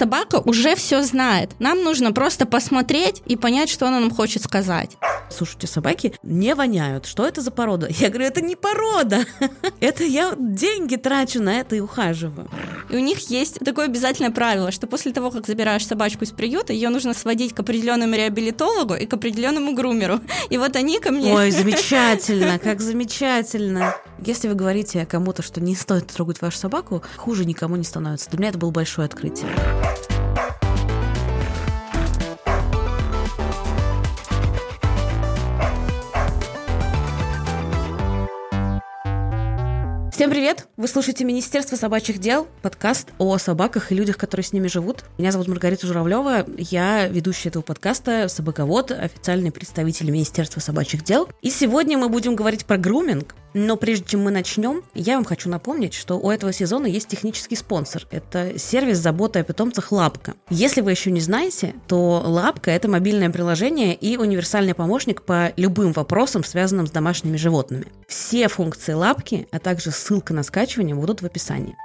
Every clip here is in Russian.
собака уже все знает. Нам нужно просто посмотреть и понять, что она нам хочет сказать. Слушайте, собаки не воняют. Что это за порода? Я говорю, это не порода. Это я деньги трачу на это и ухаживаю. И у них есть такое обязательное правило, что после того, как забираешь собачку из приюта, ее нужно сводить к определенному реабилитологу и к определенному грумеру. И вот они ко мне... Ой, замечательно, как замечательно. Если вы говорите кому-то, что не стоит трогать вашу собаку, хуже никому не становится. Для меня это было большое открытие. Всем привет! Вы слушаете Министерство собачьих дел, подкаст о собаках и людях, которые с ними живут. Меня зовут Маргарита Журавлева, я ведущая этого подкаста, собаковод, официальный представитель Министерства собачьих дел. И сегодня мы будем говорить про груминг, но прежде чем мы начнем, я вам хочу напомнить, что у этого сезона есть технический спонсор. Это сервис заботы о питомцах Лапка. Если вы еще не знаете, то Лапка – это мобильное приложение и универсальный помощник по любым вопросам, связанным с домашними животными. Все функции Лапки, а также ссылка на скачивание будут в описании.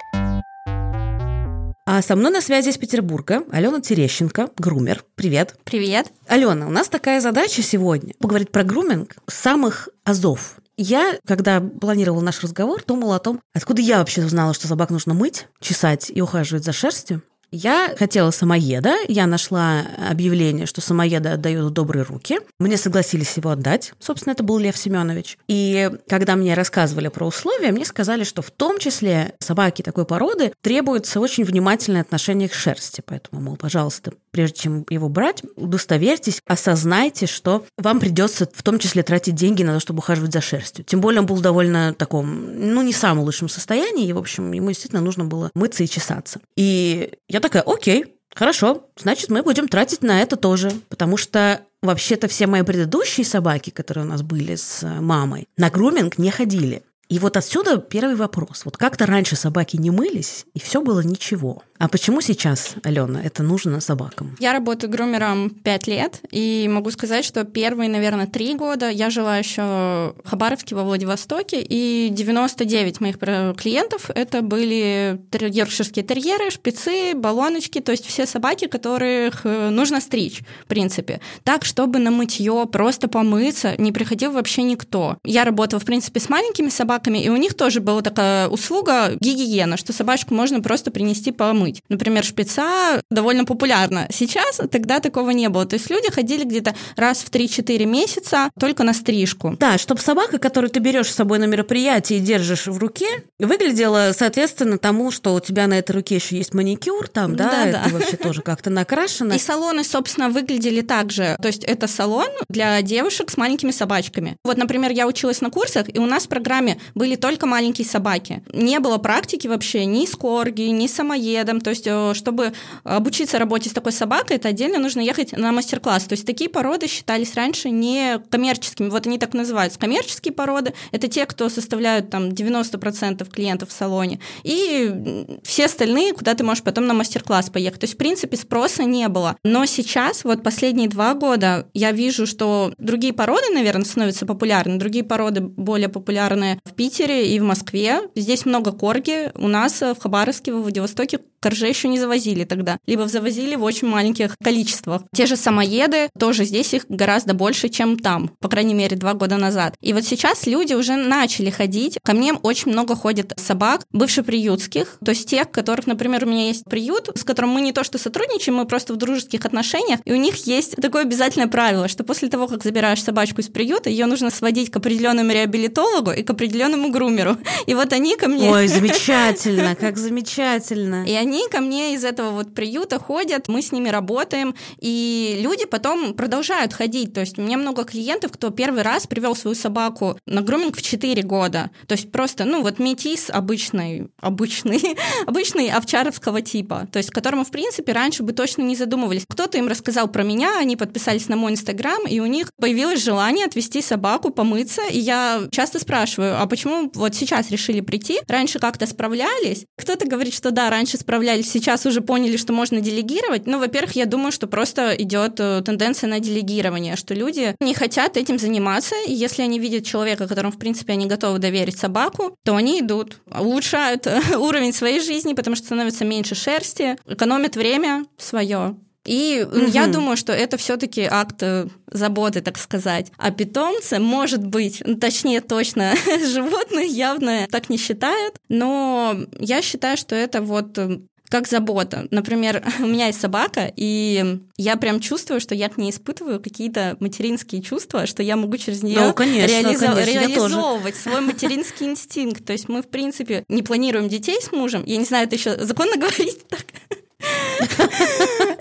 А со мной на связи из Петербурга Алена Терещенко, грумер. Привет. Привет. Алена, у нас такая задача сегодня – поговорить про груминг самых азов. Я, когда планировала наш разговор, думала о том, откуда я вообще узнала, что собак нужно мыть, чесать и ухаживать за шерстью. Я хотела самоеда, я нашла объявление, что самоеда отдают в добрые руки. Мне согласились его отдать. Собственно, это был Лев Семенович. И когда мне рассказывали про условия, мне сказали, что в том числе собаки такой породы требуется очень внимательное отношение к шерсти. Поэтому, мол, пожалуйста, прежде чем его брать, удостоверьтесь, осознайте, что вам придется в том числе тратить деньги на то, чтобы ухаживать за шерстью. Тем более он был довольно таком, ну, не самом лучшем состоянии, и, в общем, ему действительно нужно было мыться и чесаться. И я такая, окей, хорошо, значит, мы будем тратить на это тоже, потому что вообще-то все мои предыдущие собаки, которые у нас были с мамой, на груминг не ходили. И вот отсюда первый вопрос. Вот как-то раньше собаки не мылись, и все было ничего. А почему сейчас, Алена, это нужно собакам? Я работаю грумером 5 лет, и могу сказать, что первые, наверное, три года я жила еще в Хабаровске, во Владивостоке, и 99 моих клиентов это были йоркширские терьеры, шпицы, баллоночки, то есть все собаки, которых э, нужно стричь, в принципе. Так, чтобы на мытье просто помыться не приходил вообще никто. Я работала, в принципе, с маленькими собаками, и у них тоже была такая услуга гигиена, что собачку можно просто принести помыть мыть. Например, шпица довольно популярна. Сейчас тогда такого не было. То есть люди ходили где-то раз в 3-4 месяца только на стрижку. Да, чтобы собака, которую ты берешь с собой на мероприятие и держишь в руке, выглядела соответственно тому, что у тебя на этой руке еще есть маникюр, там, да, да, это вообще тоже как-то накрашено. И салоны, собственно, выглядели так же. То есть это салон для девушек с маленькими собачками. Вот, например, я училась на курсах, и у нас в программе были только маленькие собаки. Не было практики вообще ни с корги, ни с самоедом. То есть, э, чтобы обучиться работе с такой собакой, это отдельно нужно ехать на мастер-класс. То есть, такие породы считались раньше не коммерческими. Вот они так называются. Коммерческие породы – это те, кто составляют там 90% клиентов в салоне. И все остальные, куда ты можешь потом на мастер-класс поехать. То есть, в принципе, спроса не было. Но сейчас, вот последние два года, я вижу, что другие породы, наверное, становятся популярны. Другие породы более популярны в Питере и в Москве. Здесь много корги. У нас в Хабаровске, в Владивостоке корже еще не завозили тогда, либо завозили в очень маленьких количествах. Те же самоеды, тоже здесь их гораздо больше, чем там, по крайней мере, два года назад. И вот сейчас люди уже начали ходить. Ко мне очень много ходит собак, бывших приютских, то есть тех, которых, например, у меня есть приют, с которым мы не то что сотрудничаем, мы просто в дружеских отношениях, и у них есть такое обязательное правило, что после того, как забираешь собачку из приюта, ее нужно сводить к определенному реабилитологу и к определенному грумеру. И вот они ко мне... Ой, замечательно, как замечательно. И они они ко мне из этого вот приюта ходят, мы с ними работаем, и люди потом продолжают ходить. То есть у меня много клиентов, кто первый раз привел свою собаку на груминг в 4 года. То есть просто, ну вот метис обычный, обычный, обычный овчаровского типа, то есть которому, в принципе, раньше бы точно не задумывались. Кто-то им рассказал про меня, они подписались на мой инстаграм, и у них появилось желание отвести собаку, помыться, и я часто спрашиваю, а почему вот сейчас решили прийти. Раньше как-то справлялись. Кто-то говорит, что да, раньше справлялись, сейчас уже поняли, что можно делегировать. Ну, во-первых, я думаю, что просто идет э, тенденция на делегирование, что люди не хотят этим заниматься, и если они видят человека, которому, в принципе, они готовы доверить собаку, то они идут, улучшают э, уровень своей жизни, потому что становится меньше шерсти, экономят время свое. И угу. я думаю, что это все-таки акт э, заботы, так сказать. А питомцы, может быть, ну, точнее точно, животные явно так не считают, но я считаю, что это вот э, как забота. Например, у меня есть собака, и я прям чувствую, что я к ней испытываю какие-то материнские чувства, что я могу через нее ну, конечно, реализо- конечно, реализовывать свой материнский инстинкт. То есть мы, в принципе, не планируем детей с мужем. Я не знаю, это еще законно говорить так.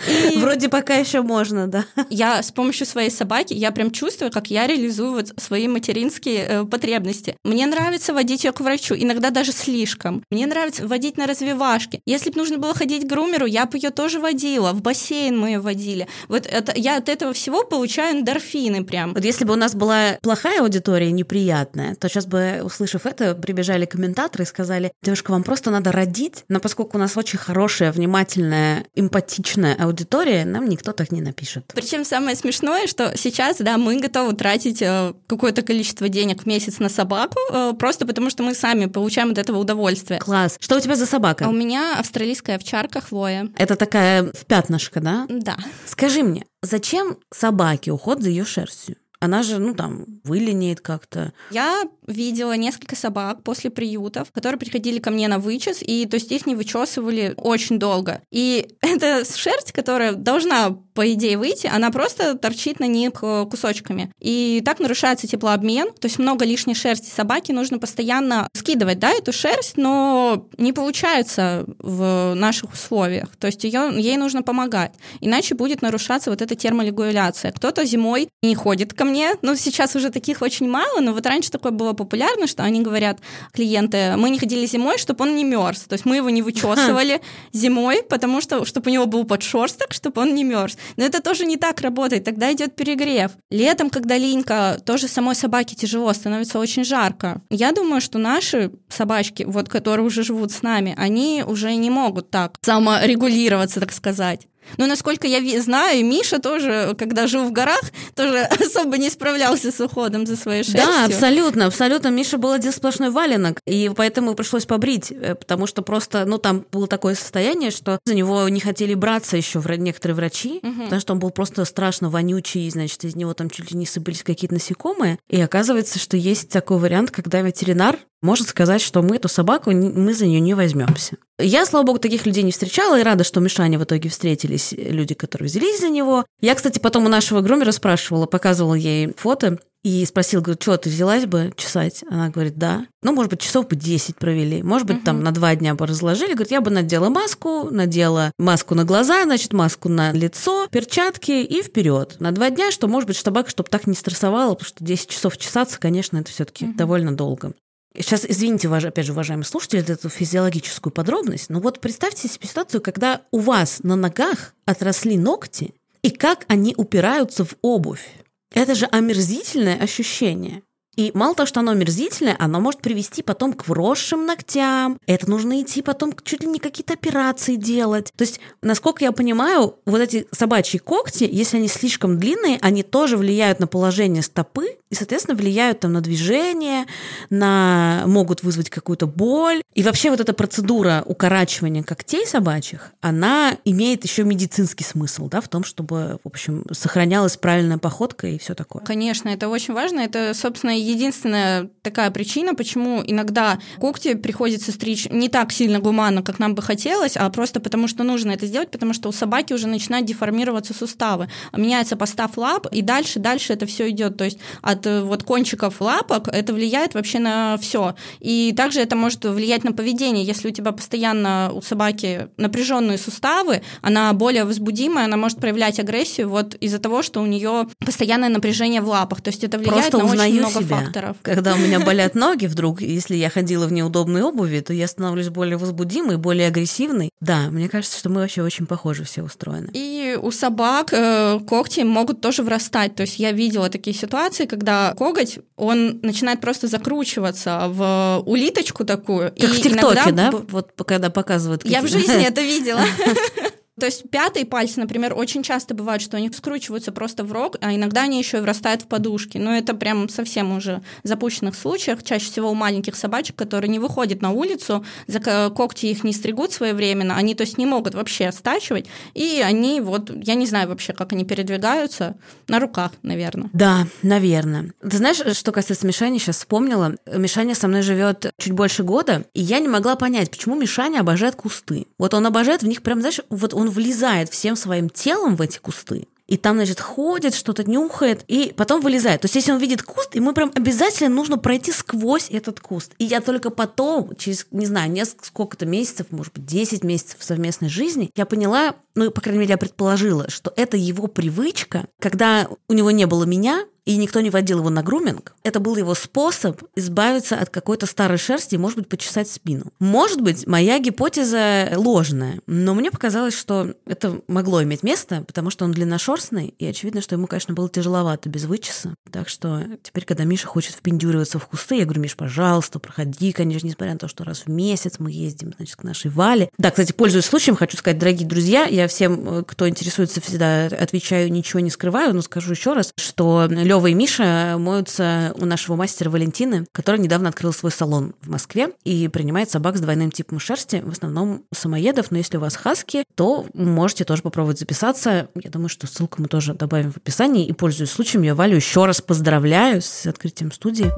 И Вроде пока еще можно, да. Я с помощью своей собаки, я прям чувствую, как я реализую вот свои материнские э, потребности. Мне нравится водить ее к врачу, иногда даже слишком. Мне нравится водить на развивашки. Если бы нужно было ходить к грумеру, я бы ее тоже водила. В бассейн мы ее водили. Вот это, я от этого всего получаю эндорфины прям. Вот если бы у нас была плохая аудитория, неприятная, то сейчас бы, услышав это, прибежали комментаторы и сказали, девушка, вам просто надо родить, но поскольку у нас очень хорошая, внимательная, эмпатичная аудитория, нам никто так не напишет. Причем самое смешное, что сейчас, да, мы готовы тратить э, какое-то количество денег в месяц на собаку, э, просто потому что мы сами получаем от этого удовольствие. Класс. Что у тебя за собака? А у меня австралийская овчарка Хвоя. Это такая в пятнышко, да? Да. Скажи мне, зачем собаке уход за ее шерстью? Она же, ну там, вылинеет как-то. Я видела несколько собак после приютов, которые приходили ко мне на вычес, и то есть их не вычесывали очень долго. И эта шерсть, которая должна, по идее, выйти, она просто торчит на них э, кусочками. И так нарушается теплообмен, то есть много лишней шерсти собаки нужно постоянно скидывать, да, эту шерсть, но не получается в наших условиях. То есть ее, ей нужно помогать, иначе будет нарушаться вот эта терморегуляция. Кто-то зимой не ходит ко мне, ну сейчас уже таких очень мало, но вот раньше такое было популярно, что они говорят, клиенты, мы не ходили зимой, чтобы он не мерз. То есть мы его не вычесывали зимой, потому что, чтобы у него был подшерсток, чтобы он не мерз. Но это тоже не так работает, тогда идет перегрев. Летом, когда линька, тоже самой собаке тяжело, становится очень жарко. Я думаю, что наши собачки, вот которые уже живут с нами, они уже не могут так саморегулироваться, так сказать. Но насколько я знаю, Миша тоже, когда жил в горах, тоже особо не справлялся с уходом за своей шерстью. Да, абсолютно, абсолютно. Миша был один сплошной валенок, и поэтому пришлось побрить, э, потому что просто, ну, там было такое состояние, что за него не хотели браться еще некоторые врачи, угу. потому что он был просто страшно вонючий, значит, из него там чуть ли не сыпались какие-то насекомые. И оказывается, что есть такой вариант, когда ветеринар может сказать, что мы эту собаку, мы за нее не возьмемся. Я, слава богу, таких людей не встречала и рада, что Мишане в итоге встретились люди, которые взялись за него. Я, кстати, потом у нашего грумера спрашивала, показывала ей фото и спросил, говорю, что, ты взялась бы чесать? Она говорит, да. Ну, может быть, часов бы 10 провели. Может быть, угу. там на два дня бы разложили. Говорит, я бы надела маску, надела маску на глаза, значит, маску на лицо, перчатки и вперед. На два дня, что, может быть, собака, чтобы так не стрессовала, потому что 10 часов чесаться, конечно, это все таки угу. довольно долго. Сейчас, извините, опять же, уважаемые слушатели, эту физиологическую подробность, но вот представьте себе ситуацию, когда у вас на ногах отросли ногти, и как они упираются в обувь. Это же омерзительное ощущение. И мало того, что оно омерзительное, оно может привести потом к вросшим ногтям. Это нужно идти потом чуть ли не какие-то операции делать. То есть, насколько я понимаю, вот эти собачьи когти, если они слишком длинные, они тоже влияют на положение стопы и, соответственно, влияют там на движение, на могут вызвать какую-то боль. И вообще вот эта процедура укорачивания когтей собачьих, она имеет еще медицинский смысл, да, в том, чтобы, в общем, сохранялась правильная походка и все такое. Конечно, это очень важно. Это, собственно, единственная такая причина, почему иногда когти приходится стричь не так сильно гуманно, как нам бы хотелось, а просто потому, что нужно это сделать, потому что у собаки уже начинают деформироваться суставы, меняется постав лап, и дальше, дальше это все идет. То есть от э, вот кончиков лапок это влияет вообще на все. И также это может влиять на поведение. Если у тебя постоянно у собаки напряженные суставы, она более возбудимая, она может проявлять агрессию вот из-за того, что у нее постоянное напряжение в лапах. То есть это влияет Просто на очень много себя. Факторов. Когда у меня болят ноги вдруг, если я ходила в неудобной обуви, то я становлюсь более возбудимой, более агрессивной. Да, мне кажется, что мы вообще очень похожи все устроены. И у собак э, когти могут тоже врастать. То есть я видела такие ситуации, когда коготь, он начинает просто закручиваться в улиточку такую. Как и в ТикТоке, иногда... да? Вот когда показывают. Я в жизни это видела. То есть пятые пальцы, например, очень часто бывает, что они скручиваются просто в рог, а иногда они еще и врастают в подушки. Но это прям совсем уже в запущенных случаях. Чаще всего у маленьких собачек, которые не выходят на улицу, когти их не стригут своевременно, они то есть не могут вообще стачивать, и они вот, я не знаю вообще, как они передвигаются, на руках, наверное. Да, наверное. Ты знаешь, что касается Мишани, сейчас вспомнила. Мишаня со мной живет чуть больше года, и я не могла понять, почему Мишаня обожает кусты. Вот он обожает в них прям, знаешь, вот он влезает всем своим телом в эти кусты. И там, значит, ходит, что-то нюхает, и потом вылезает. То есть, если он видит куст, ему прям обязательно нужно пройти сквозь этот куст. И я только потом, через, не знаю, несколько сколько-то месяцев, может быть, 10 месяцев совместной жизни, я поняла, ну, по крайней мере, я предположила, что это его привычка, когда у него не было меня, и никто не водил его на груминг, это был его способ избавиться от какой-то старой шерсти и, может быть, почесать спину. Может быть, моя гипотеза ложная, но мне показалось, что это могло иметь место, потому что он длинношерстный, и очевидно, что ему, конечно, было тяжеловато без вычеса. Так что теперь, когда Миша хочет впендюриваться в кусты, я говорю, Миш, пожалуйста, проходи, конечно, несмотря на то, что раз в месяц мы ездим, значит, к нашей Вале. Да, кстати, пользуясь случаем, хочу сказать, дорогие друзья, я всем, э, кто интересуется, всегда отвечаю, ничего не скрываю, но скажу еще раз, что Лева и Миша моются у нашего мастера Валентины, который недавно открыл свой салон в Москве и принимает собак с двойным типом шерсти, в основном самоедов, но если у вас хаски, то можете тоже попробовать записаться. Я думаю, что ссылку мы тоже добавим в описании. И, пользуясь случаем, я Валю еще раз поздравляю с открытием студии.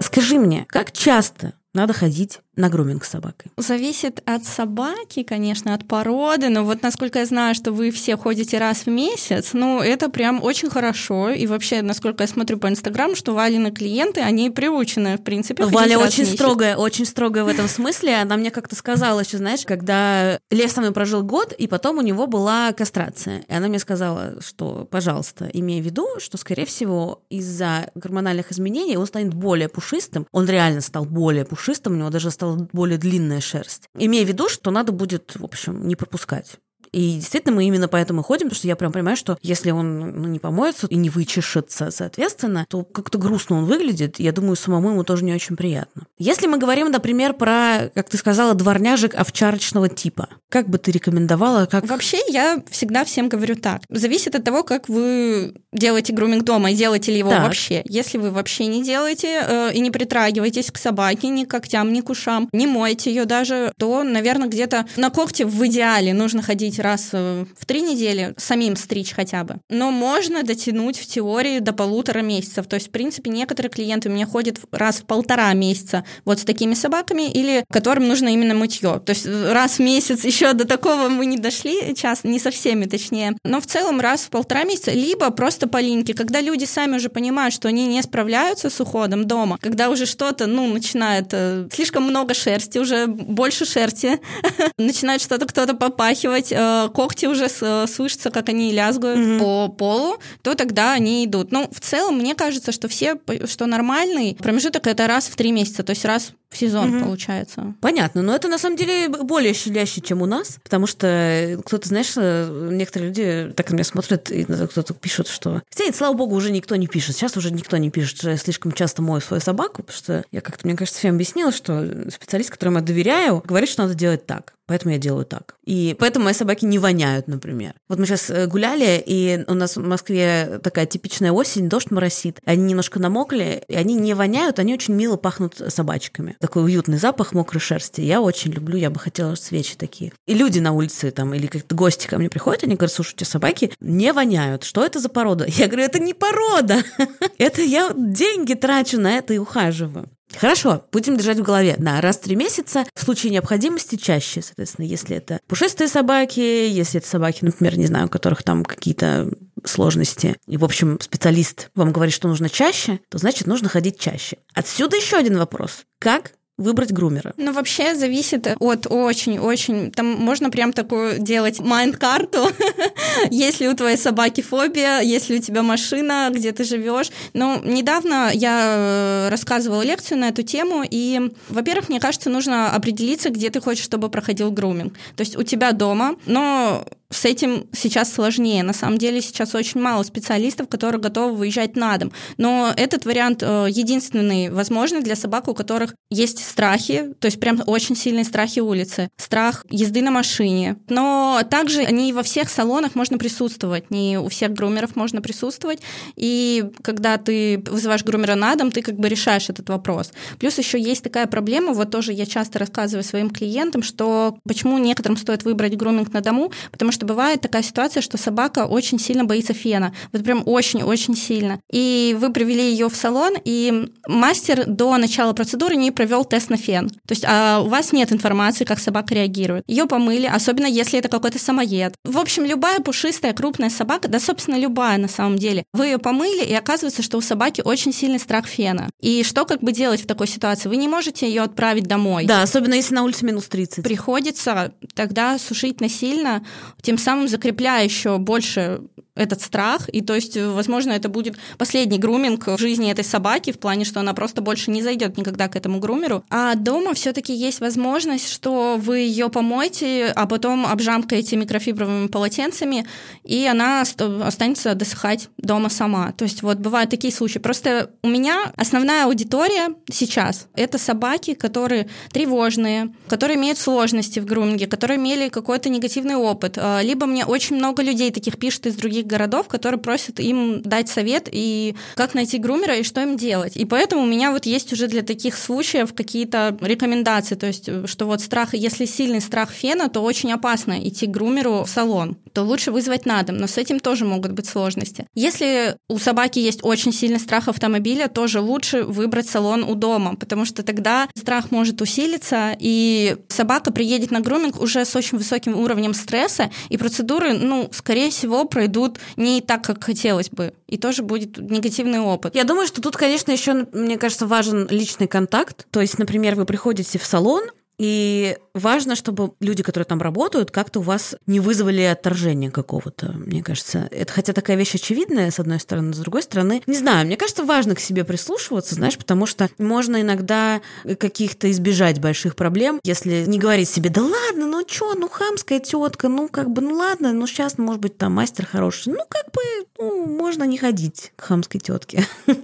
Скажи мне, как часто надо ходить на груминг с собакой? Зависит от собаки, конечно, от породы, но вот насколько я знаю, что вы все ходите раз в месяц, ну, это прям очень хорошо. И вообще, насколько я смотрю по Инстаграму, что Валины клиенты, они приучены, в принципе, Валя очень строгая, очень строгая в этом смысле. Она мне как-то сказала еще, знаешь, когда Лев со мной прожил год, и потом у него была кастрация. И она мне сказала, что, пожалуйста, имея в виду, что, скорее всего, из-за гормональных изменений он станет более пушистым. Он реально стал более пушистым, у него даже стала более длинная шерсть. Имея в виду, что надо будет, в общем, не пропускать. И действительно, мы именно поэтому и ходим, потому что я прям понимаю, что если он ну, не помоется и не вычешется, соответственно, то как-то грустно он выглядит. Я думаю, самому ему тоже не очень приятно. Если мы говорим, например, про, как ты сказала, дворняжек овчарочного типа, как бы ты рекомендовала, как... Вообще, я всегда всем говорю так. Зависит от того, как вы делаете груминг дома и делаете ли его Так. вообще. Если вы вообще не делаете э, и не притрагиваетесь к собаке, ни к когтям, ни к ушам, не моете ее даже, то, наверное, где-то на когти в идеале нужно ходить раз э, в три недели, самим стричь хотя бы. Но можно дотянуть в теории до полутора месяцев. То есть, в принципе, некоторые клиенты у меня ходят раз в полтора месяца вот с такими собаками, или которым нужно именно мытье. То есть э, раз в месяц еще до такого мы не дошли, час, не со всеми точнее. Но в целом раз в полтора месяца, либо просто по линьке, когда люди сами уже понимают, что они не справляются с уходом дома, когда уже что-то, ну, начинает э, слишком много шерсти, уже больше шерсти, начинает что-то кто-то попахивать, э, когти уже э, слышатся, как они лязгают по полу, то тогда они идут. Ну, в целом, мне кажется, что все, что нормальный промежуток это раз в три месяца, то есть раз в сезон Мгм. получается. Понятно, но это на самом деле более щадяще, чем у нас, потому что кто-то, знаешь, э, некоторые люди так на меня смотрят, и кто-то пишет, что... Хотя, и, слава богу, уже никто не пишет. Сейчас уже никто не пишет, я слишком часто мою свою собаку, потому что я как-то, мне кажется, всем объяснила, что специалист, которому я доверяю, говорит, что надо делать так. Поэтому я делаю так. И поэтому мои собаки не воняют, например. Вот мы сейчас гуляли, и у нас в Москве такая типичная осень, дождь моросит. Они немножко намокли, и они не воняют, они очень мило пахнут собачками. Такой уютный запах мокрой шерсти. Я очень люблю, я бы хотела свечи такие. И люди на улице там, или как-то гости ко мне приходят, они говорят, слушай, у тебя собаки не воняют. Что это за порода? Я говорю, это не порода. Это я деньги трачу на это и ухаживаю. Хорошо, будем держать в голове. Да, раз в три месяца, в случае необходимости чаще, соответственно, если это пушистые собаки, если это собаки, например, не знаю, у которых там какие-то сложности, и, в общем, специалист вам говорит, что нужно чаще, то значит, нужно ходить чаще. Отсюда еще один вопрос. Как выбрать грумера? Ну, вообще зависит от очень-очень... Там можно прям такую делать майнд-карту, если у твоей собаки фобия, если у тебя машина, где ты живешь. Ну, недавно я э, рассказывала лекцию на эту тему, и, во-первых, мне кажется, нужно определиться, где ты хочешь, чтобы проходил груминг. То есть у тебя дома, но с этим сейчас сложнее. На самом деле сейчас очень мало специалистов, которые готовы выезжать на дом. Но этот вариант э, единственный возможный для собак, у которых есть страхи, то есть прям очень сильные страхи улицы, страх езды на машине. Но также не во всех салонах можно присутствовать, не у всех грумеров можно присутствовать. И когда ты вызываешь грумера на дом, ты как бы решаешь этот вопрос. Плюс еще есть такая проблема, вот тоже я часто рассказываю своим клиентам, что почему некоторым стоит выбрать груминг на дому, потому что что бывает такая ситуация, что собака очень сильно боится фена. Вот прям очень-очень сильно. И вы привели ее в салон, и мастер до начала процедуры не провел тест на фен. То есть а у вас нет информации, как собака реагирует. Ее помыли, особенно если это какой-то самоед. В общем, любая пушистая крупная собака, да, собственно, любая на самом деле, вы ее помыли, и оказывается, что у собаки очень сильный страх фена. И что как бы делать в такой ситуации? Вы не можете ее отправить домой. Да, особенно если на улице минус 30. Приходится тогда сушить насильно, тем тем самым закрепляя еще больше этот страх, и то есть, возможно, это будет последний груминг в жизни этой собаки, в плане, что она просто больше не зайдет никогда к этому грумеру. А дома все-таки есть возможность, что вы ее помоете, а потом обжамкаете микрофибровыми полотенцами, и она останется досыхать дома сама. То есть вот бывают такие случаи. Просто у меня основная аудитория сейчас — это собаки, которые тревожные, которые имеют сложности в груминге, которые имели какой-то негативный опыт. А, либо мне очень много людей таких пишет из других городов, которые просят им дать совет и как найти грумера и что им делать. И поэтому у меня вот есть уже для таких случаев какие-то рекомендации, то есть что вот страх, если сильный страх фена, то очень опасно идти к грумеру в салон, то лучше вызвать на дом, но с этим тоже могут быть сложности. Если у собаки есть очень сильный страх автомобиля, тоже лучше выбрать салон у дома, потому что тогда страх может усилиться, и собака приедет на груминг уже с очень высоким уровнем стресса, и процедуры, ну, скорее всего, пройдут не так, как хотелось бы. И тоже будет негативный опыт. Я думаю, что тут, конечно, еще, мне кажется, важен личный контакт. То есть, например, вы приходите в салон, и важно, чтобы люди, которые там работают, как-то у вас не вызвали отторжения какого-то, мне кажется. Это хотя такая вещь очевидная, с одной стороны, с другой стороны, не знаю, мне кажется, важно к себе прислушиваться, знаешь, потому что можно иногда каких-то избежать больших проблем, если не говорить себе, да ладно, ну чё, ну хамская тетка, ну как бы, ну ладно, ну сейчас, может быть, там мастер хороший, ну как бы, ну, можно не ходить к хамской тетке,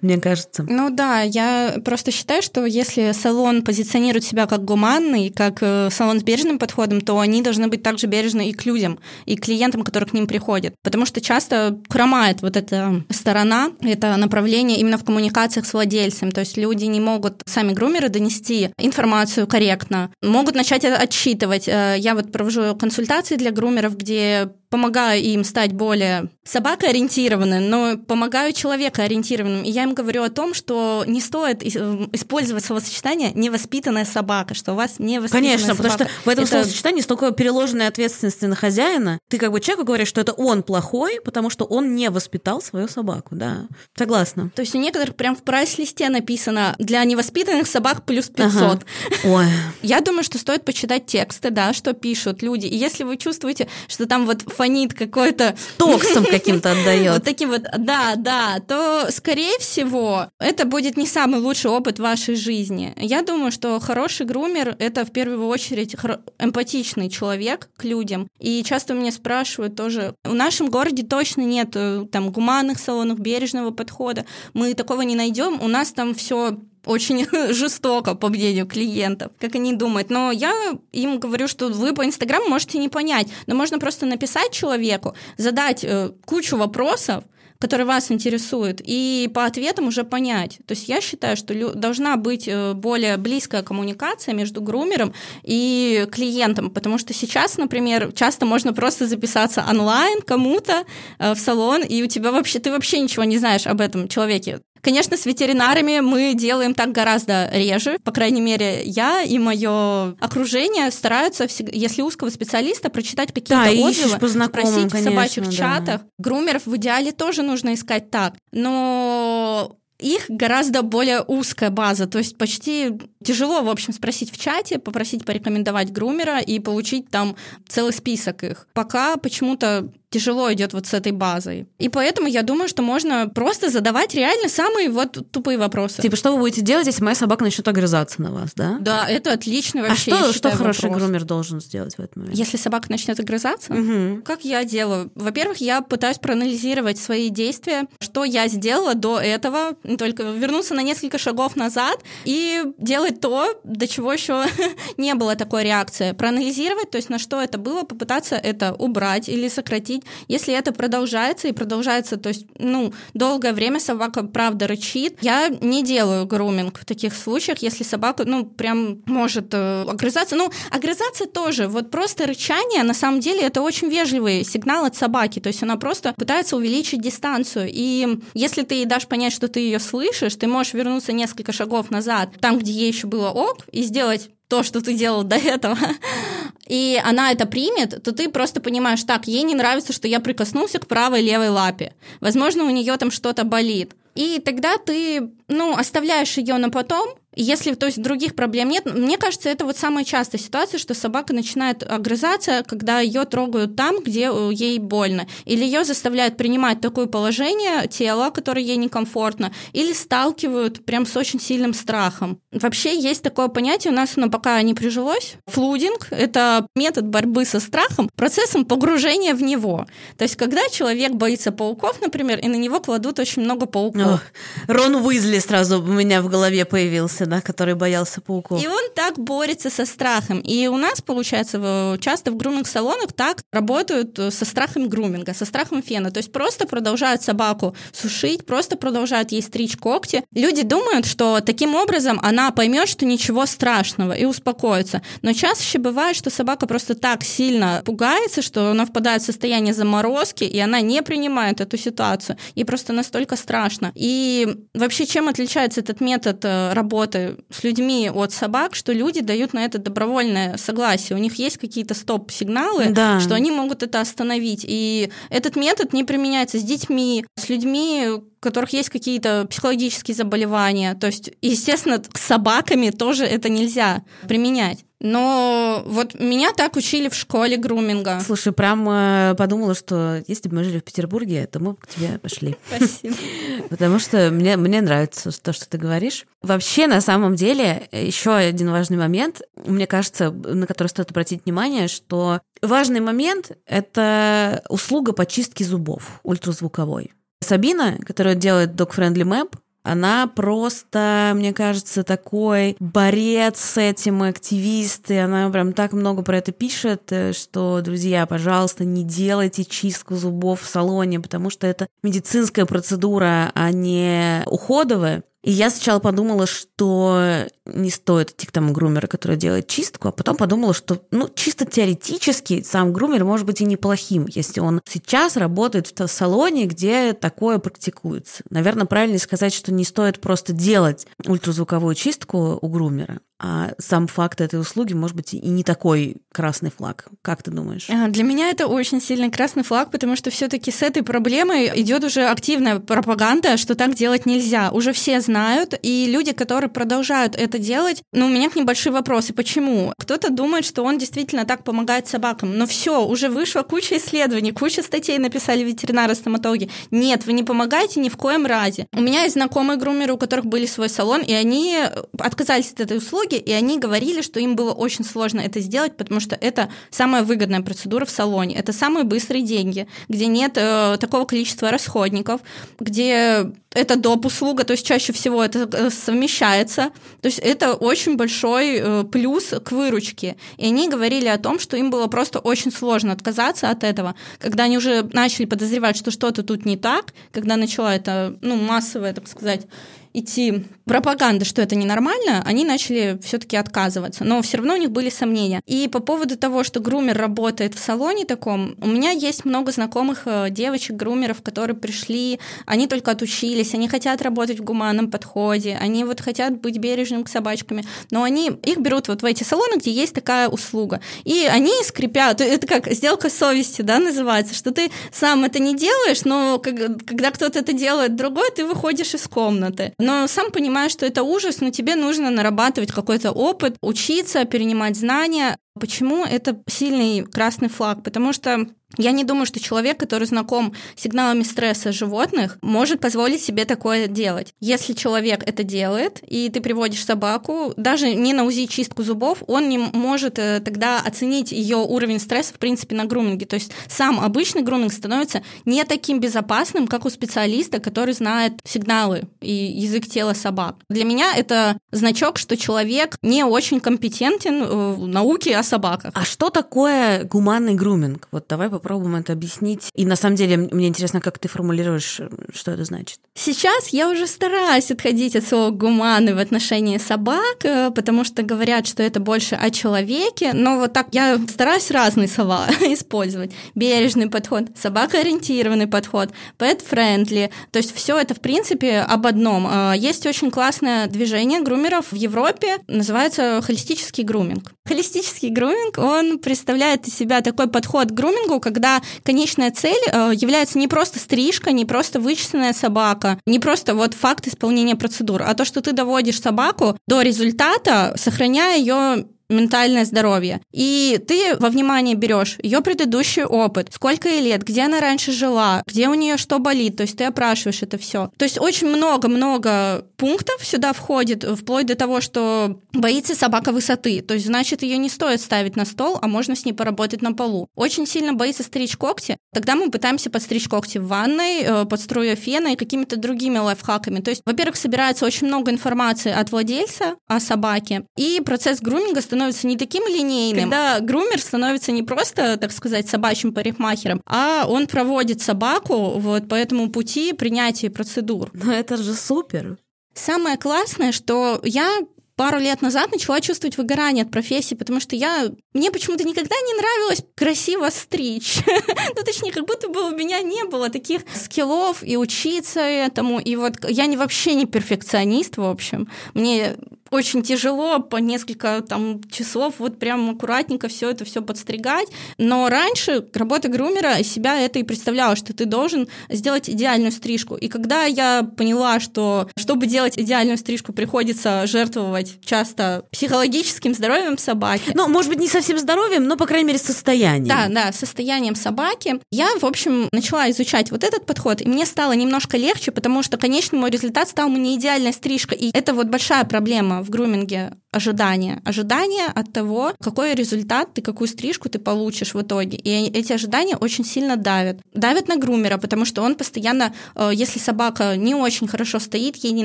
мне кажется. Ну да, я просто считаю, что если салон позиционирует себя как гуманный, как э, салон с бережным подходом, то они должны быть также бережны и к людям, и к клиентам, которые к ним приходят. Потому что часто хромает вот эта сторона, это направление именно в коммуникациях с владельцем. То есть люди не могут, сами грумеры, донести информацию корректно, могут начать отсчитывать. Э, я вот провожу консультации для грумеров, где помогаю им стать более собакоориентированным, но помогаю человекоориентированным. И я им говорю о том, что не стоит использовать словосочетание «невоспитанная собака», что у вас невоспитанная Конечно, собака. потому что в этом это... словосочетании столько переложенной ответственности на хозяина. Ты как бы человеку говоришь, что это он плохой, потому что он не воспитал свою собаку, да. Согласна. То есть у некоторых прям в прайс-листе написано «для невоспитанных собак плюс 500». Ага. Ой. Я думаю, что стоит почитать тексты, да, что пишут люди. И если вы чувствуете, что там вот фонит какой-то... Токсом каким-то отдает. Вот таким вот, да, да, то, скорее всего, это будет не самый лучший опыт вашей жизни. Я думаю, что хороший грумер — это в первую очередь эмпатичный человек к людям. И часто меня спрашивают тоже, в нашем городе точно нет э, там гуманных салонов, бережного подхода. Мы такого не найдем. У нас там все очень жестоко, по мнению клиентов, как они думают. Но я им говорю, что вы по Инстаграму можете не понять, но можно просто написать человеку, задать э, кучу вопросов, которые вас интересуют, и по ответам уже понять. То есть я считаю, что должна быть э, более близкая коммуникация между грумером и клиентом, потому что сейчас, например, часто можно просто записаться онлайн кому-то э, в салон, и у тебя вообще, ты вообще ничего не знаешь об этом человеке. Конечно, с ветеринарами мы делаем так гораздо реже. По крайней мере, я и мое окружение стараются, если узкого специалиста, прочитать какие-то да, отзывы, по спросить конечно, в собачьих да. чатах. Грумеров в идеале тоже нужно искать так. Но их гораздо более узкая база, то есть почти тяжело, в общем, спросить в чате, попросить порекомендовать грумера и получить там целый список их. Пока почему-то тяжело идет вот с этой базой. И поэтому я думаю, что можно просто задавать реально самые вот тупые вопросы. Типа, что вы будете делать, если моя собака начнет огрызаться на вас, да? Да, это отличный А вообще. что, я что считаю, хороший вопрос. грумер должен сделать в этот момент? Если собака начнет огрызаться, Мгм. как я делаю? Во-первых, я пытаюсь проанализировать свои действия, что я сделала до этого, только вернуться на несколько шагов назад и делать то, до чего еще не было такой реакции. Проанализировать, то есть на что это было, попытаться это убрать или сократить. Если это продолжается и продолжается, то есть, ну, долгое время собака правда рычит, я не делаю груминг в таких случаях, если собака, ну, прям может э, огрызаться. Ну, огрызаться тоже, вот просто рычание, на самом деле, это очень вежливый сигнал от собаки, то есть она просто пытается увеличить дистанцию, и если ты ей дашь понять, что ты ее слышишь, ты можешь вернуться несколько шагов назад, там, где ей еще было ок, и сделать то, что ты делал до этого, и она это примет, то ты просто понимаешь, так, ей не нравится, что я прикоснулся к правой левой лапе. Возможно, у нее там что-то болит. И тогда ты, ну, оставляешь ее на потом, если, то есть, других проблем нет, мне кажется, это вот самая частая ситуация, что собака начинает огрызаться, когда ее трогают там, где э, ей больно. Или ее заставляют принимать такое положение тела, которое ей некомфортно, или сталкивают прям с очень сильным страхом. Вообще есть такое понятие, у нас оно пока не прижилось. Флудинг — это метод борьбы со страхом, процессом погружения в него. То есть, когда человек боится пауков, например, и на него кладут очень много пауков. Ох, Рон Уизли сразу у меня в голове появился, да, который боялся пауков. И он так борется со страхом. И у нас, получается, часто в груминг-салонах так работают э, со страхом груминга, со страхом фена. То есть просто продолжают собаку сушить, просто продолжают ей стричь когти. Люди думают, что таким образом она поймет, что ничего страшного и успокоится. Но чаще бывает, что собака просто так сильно пугается, что она впадает в состояние заморозки, и она не принимает эту ситуацию. Ей просто настолько страшно. И вообще, чем отличается этот метод э, работы с людьми от собак, что люди дают на это добровольное согласие. У них есть какие-то стоп-сигналы, Да. что они могут это остановить. И этот метод не применяется с детьми, с людьми, у которых есть какие-то психологические заболевания. То есть, естественно, с собаками тоже это нельзя применять. Но вот меня так учили в школе груминга. Слушай, прям э, подумала, что если бы мы жили в Петербурге, то мы бы к тебе пошли. Спасибо. Потому что мне, мне нравится то, что ты говоришь. Вообще, на самом деле, еще один важный момент, мне кажется, на который стоит обратить внимание, что важный момент — это услуга по чистке зубов ультразвуковой. Сабина, которая делает Dog Friendly Map, она просто, мне кажется, такой борец с этим, активист, и она прям так много про это пишет, э, что, друзья, пожалуйста, не делайте чистку зубов в салоне, потому что это медицинская процедура, а не уходовая. И я сначала подумала, что не стоит идти к тому грумеру, который делает чистку, а потом подумала, что ну, чисто теоретически сам грумер может быть и неплохим, если он сейчас работает в салоне, где такое практикуется. Наверное, правильно сказать, что не стоит просто делать ультразвуковую чистку у грумера, а сам факт этой услуги может быть и не такой красный флаг. Как ты думаешь? А, Для меня это очень сильный красный флаг, потому что все-таки с этой проблемой идет уже активная пропаганда, что так делать нельзя. Уже все знают, и люди, которые продолжают это делать, ну, у меня к ним большие вопросы. Почему? Кто-то думает, что он действительно так помогает собакам, но все, уже вышла куча исследований, куча статей написали ветеринары-стоматологи. Нет, вы не помогаете ни в коем разе. У меня есть знакомые грумеры, у которых были свой салон, и они отказались от этой услуги, и они говорили, что им было очень сложно это сделать, потому что это самая выгодная процедура в салоне. Это самые быстрые деньги, где нет э, такого количества расходников, где это доп. услуга, то есть чаще всего это э, совмещается. То есть это очень большой э, плюс к выручке. И они говорили о том, что им было просто очень сложно отказаться от этого, когда они уже начали подозревать, что что-то тут не так, когда начала это, ну, массовое, так сказать, идти пропаганда, что это ненормально, они начали все-таки отказываться. Но все равно у них были сомнения. И по поводу того, что грумер работает в салоне таком, у меня есть много знакомых э, девочек-грумеров, которые пришли, они только отучились, они хотят работать в гуманном подходе, они вот хотят быть бережным к собачками, но они их берут вот в эти салоны, где есть такая услуга. И они скрипят, это как сделка совести, да, называется, что ты сам это не делаешь, но когда кто-то это делает другой, ты выходишь из комнаты. Но сам понимаешь, что это ужас, но тебе нужно нарабатывать какой-то опыт, учиться, перенимать знания. Почему это сильный красный флаг? Потому что я не думаю, что человек, который знаком с сигналами стресса животных, может позволить себе такое делать. Если человек это делает, и ты приводишь собаку, даже не на УЗИ чистку зубов, он не может э, тогда оценить ее уровень стресса, в принципе, на груминге. То есть сам обычный груминг становится не таким безопасным, как у специалиста, который знает сигналы и язык тела собак. Для меня это значок, что человек не очень компетентен э, в науке о собаках. А что такое гуманный груминг? Вот давай попробуем это объяснить. И на самом деле мне интересно, как ты формулируешь, что это значит. Сейчас я уже стараюсь отходить от слова гуманы в отношении собак, э, потому что говорят, что это больше о человеке, но вот так я стараюсь разные слова использовать. Бережный подход, собакоориентированный подход, pet-friendly, то есть все это в принципе об одном. Э, есть очень классное движение грумеров в Европе, называется холистический груминг. Холистический груминг, он представляет из себя такой подход к грумингу, когда конечная цель э, является не просто стрижка, не просто вычисленная собака, не просто вот факт исполнения процедур, а то, что ты доводишь собаку до результата, сохраняя ее ментальное здоровье. И ты во внимание берешь ее предыдущий опыт, сколько ей лет, где она раньше жила, где у нее что болит, то есть ты опрашиваешь это все. То есть очень много-много пунктов сюда входит, вплоть до того, что боится собака высоты, то есть значит ее не стоит ставить на стол, а можно с ней поработать на полу. Очень сильно боится стричь когти, тогда мы пытаемся подстричь когти в ванной, э, под струей фена и какими-то другими лайфхаками. То есть, во-первых, собирается очень много информации от владельца о собаке, и процесс груминга становится становится не таким линейным, когда грумер становится не просто, так сказать, собачьим парикмахером, а он проводит собаку вот по этому пути принятия процедур. Но это же супер. Самое классное, что я пару лет назад начала чувствовать выгорание от профессии, потому что я... Мне почему-то никогда не нравилось красиво стричь. ну, точнее, как будто бы у меня не было таких скиллов и учиться этому. И вот я не, вообще не перфекционист, в общем. Мне очень тяжело по несколько там часов вот прям аккуратненько все это все подстригать. Но раньше работа грумера себя это и представляла, что ты должен сделать идеальную стрижку. И когда я поняла, что чтобы делать идеальную стрижку, приходится жертвовать часто психологическим здоровьем собаки. Ну, может быть, не совсем здоровьем, но, по крайней мере, состоянием. Да, да, состоянием собаки. Я, в общем, начала изучать вот этот подход, и мне стало немножко легче, потому что, конечно, мой результат стал мне идеальная стрижка. И это вот большая проблема в груминге ожидания. Ожидания от того, какой результат ты, какую стрижку ты получишь в итоге. И эти ожидания очень сильно давят. Давят на грумера, потому что он постоянно, э, если собака не очень хорошо стоит, ей не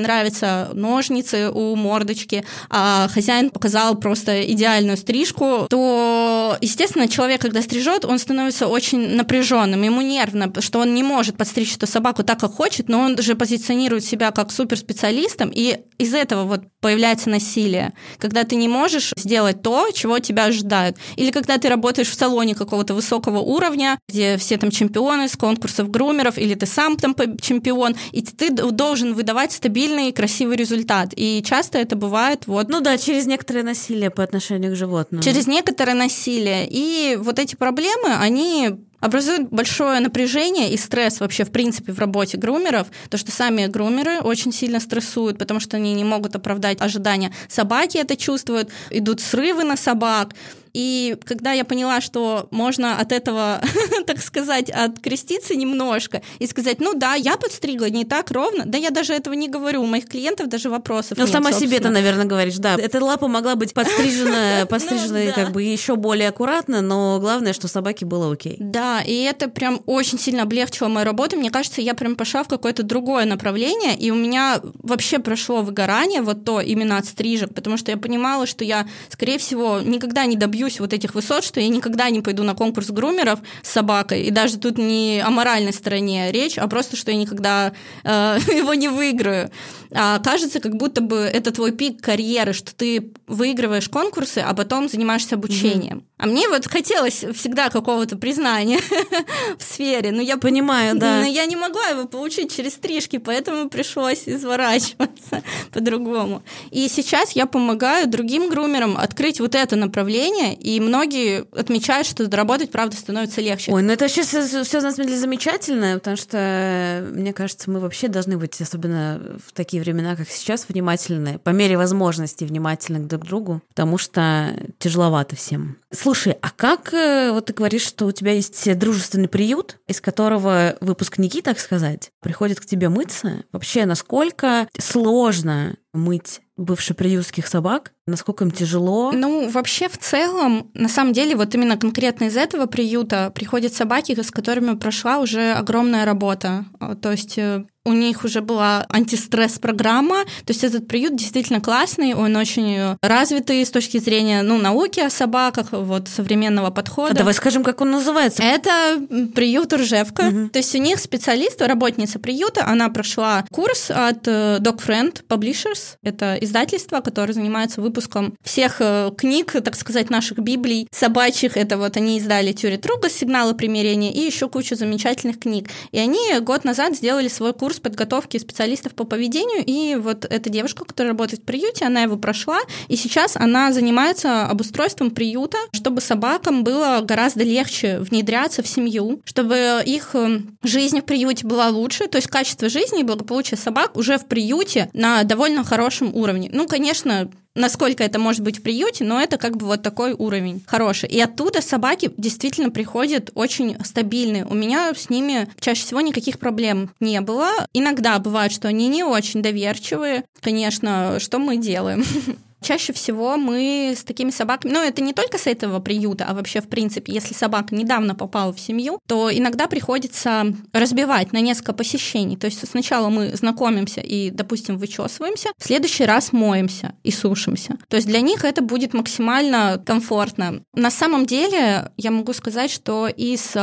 нравятся ножницы у мордочки, а хозяин показал просто идеальную стрижку, то, естественно, человек, когда стрижет, он становится очень напряженным, ему нервно, что он не может подстричь эту собаку так, как хочет, но он же позиционирует себя как суперспециалистом, и из этого вот появляется насилие, когда ты не можешь сделать то, чего тебя ожидают. Или когда ты работаешь в салоне какого-то высокого уровня, где все там чемпионы с конкурсов грумеров, или ты сам там чемпион, и ты должен выдавать стабильный, красивый результат. И часто это бывает вот... Ну да, через некоторое насилие по отношению к животным. Через некоторое насилие. И вот эти проблемы, они образует большое напряжение и стресс вообще, в принципе, в работе грумеров, то, что сами грумеры очень сильно стрессуют, потому что они не могут оправдать ожидания. Собаки это чувствуют, идут срывы на собак, и когда я поняла, что можно от этого, так сказать, откреститься немножко и сказать, ну да, я подстригла не так ровно, да я даже этого не говорю, у моих клиентов даже вопросов Ну, сама себе это, наверное, говоришь, да. Эта лапа могла быть подстрижена, подстрижена ну, как бы еще более аккуратно, но главное, что собаке было окей. Да, и это прям очень сильно облегчило мою работу. Мне кажется, я прям пошла в какое-то другое направление, и у меня вообще прошло выгорание вот то именно от стрижек, потому что я понимала, что я, скорее всего, никогда не добью добьюсь вот этих высот, что я никогда не пойду на конкурс грумеров с собакой, и даже тут не о моральной стороне речь, а просто, что я никогда э, его не выиграю. А кажется, как будто бы это твой пик карьеры, что ты выигрываешь конкурсы, а потом занимаешься обучением. Mm-hmm. А мне вот хотелось всегда какого-то признания в сфере, но я понимаю, да. Но я не могла его получить через стрижки, поэтому пришлось изворачиваться по-другому. И сейчас я помогаю другим грумерам открыть вот это направление, и многие отмечают, что работать, правда, становится легче. Ой, ну это вообще все, все на самом деле замечательно, потому что, мне кажется, мы вообще должны быть, особенно в такие времена, как сейчас, внимательны, по мере возможности внимательны друг к другу, потому что тяжеловато всем. Слушай, а как, э, вот ты говоришь, что у тебя есть дружественный приют, из которого выпускники, так сказать, приходят к тебе мыться? Вообще, насколько сложно мыть бывших приютских собак? Насколько им тяжело? Ну, вообще, в целом, на самом деле, вот именно конкретно из этого приюта приходят собаки, с которыми прошла уже огромная работа. То есть э, у них уже была антистресс-программа, то есть этот приют действительно классный, он очень развитый с точки зрения ну, науки о собаках, вот современного подхода. А давай скажем, как он называется. Это приют Ржевка. Угу. То есть у них специалист, работница приюта, она прошла курс от э, Dog Friend Publishers, это издательство, которое занимается выпуском всех э, книг, так сказать, наших библий собачьих. Это вот они издали Тюри Труга, сигналы примирения и еще кучу замечательных книг. И они год назад сделали свой курс курс подготовки специалистов по поведению, и вот эта девушка, которая работает в приюте, она его прошла, и сейчас она занимается обустройством приюта, чтобы собакам было гораздо легче внедряться в семью, чтобы их э, жизнь в приюте была лучше, то есть качество жизни и благополучие собак уже в приюте на довольно хорошем уровне. Ну, конечно, насколько это может быть в приюте, но это как бы вот такой уровень хороший. И оттуда собаки действительно приходят очень стабильные. У меня с ними чаще всего никаких проблем не было. Иногда бывает, что они не очень доверчивые. Конечно, что мы делаем? Чаще всего мы с такими собаками, ну это не только с этого приюта, а вообще в принципе, если собака недавно попала в семью, то иногда приходится разбивать на несколько посещений. То есть сначала мы знакомимся и, допустим, вычесываемся, в следующий раз моемся и сушимся. То есть для них это будет максимально комфортно. На самом деле я могу сказать, что из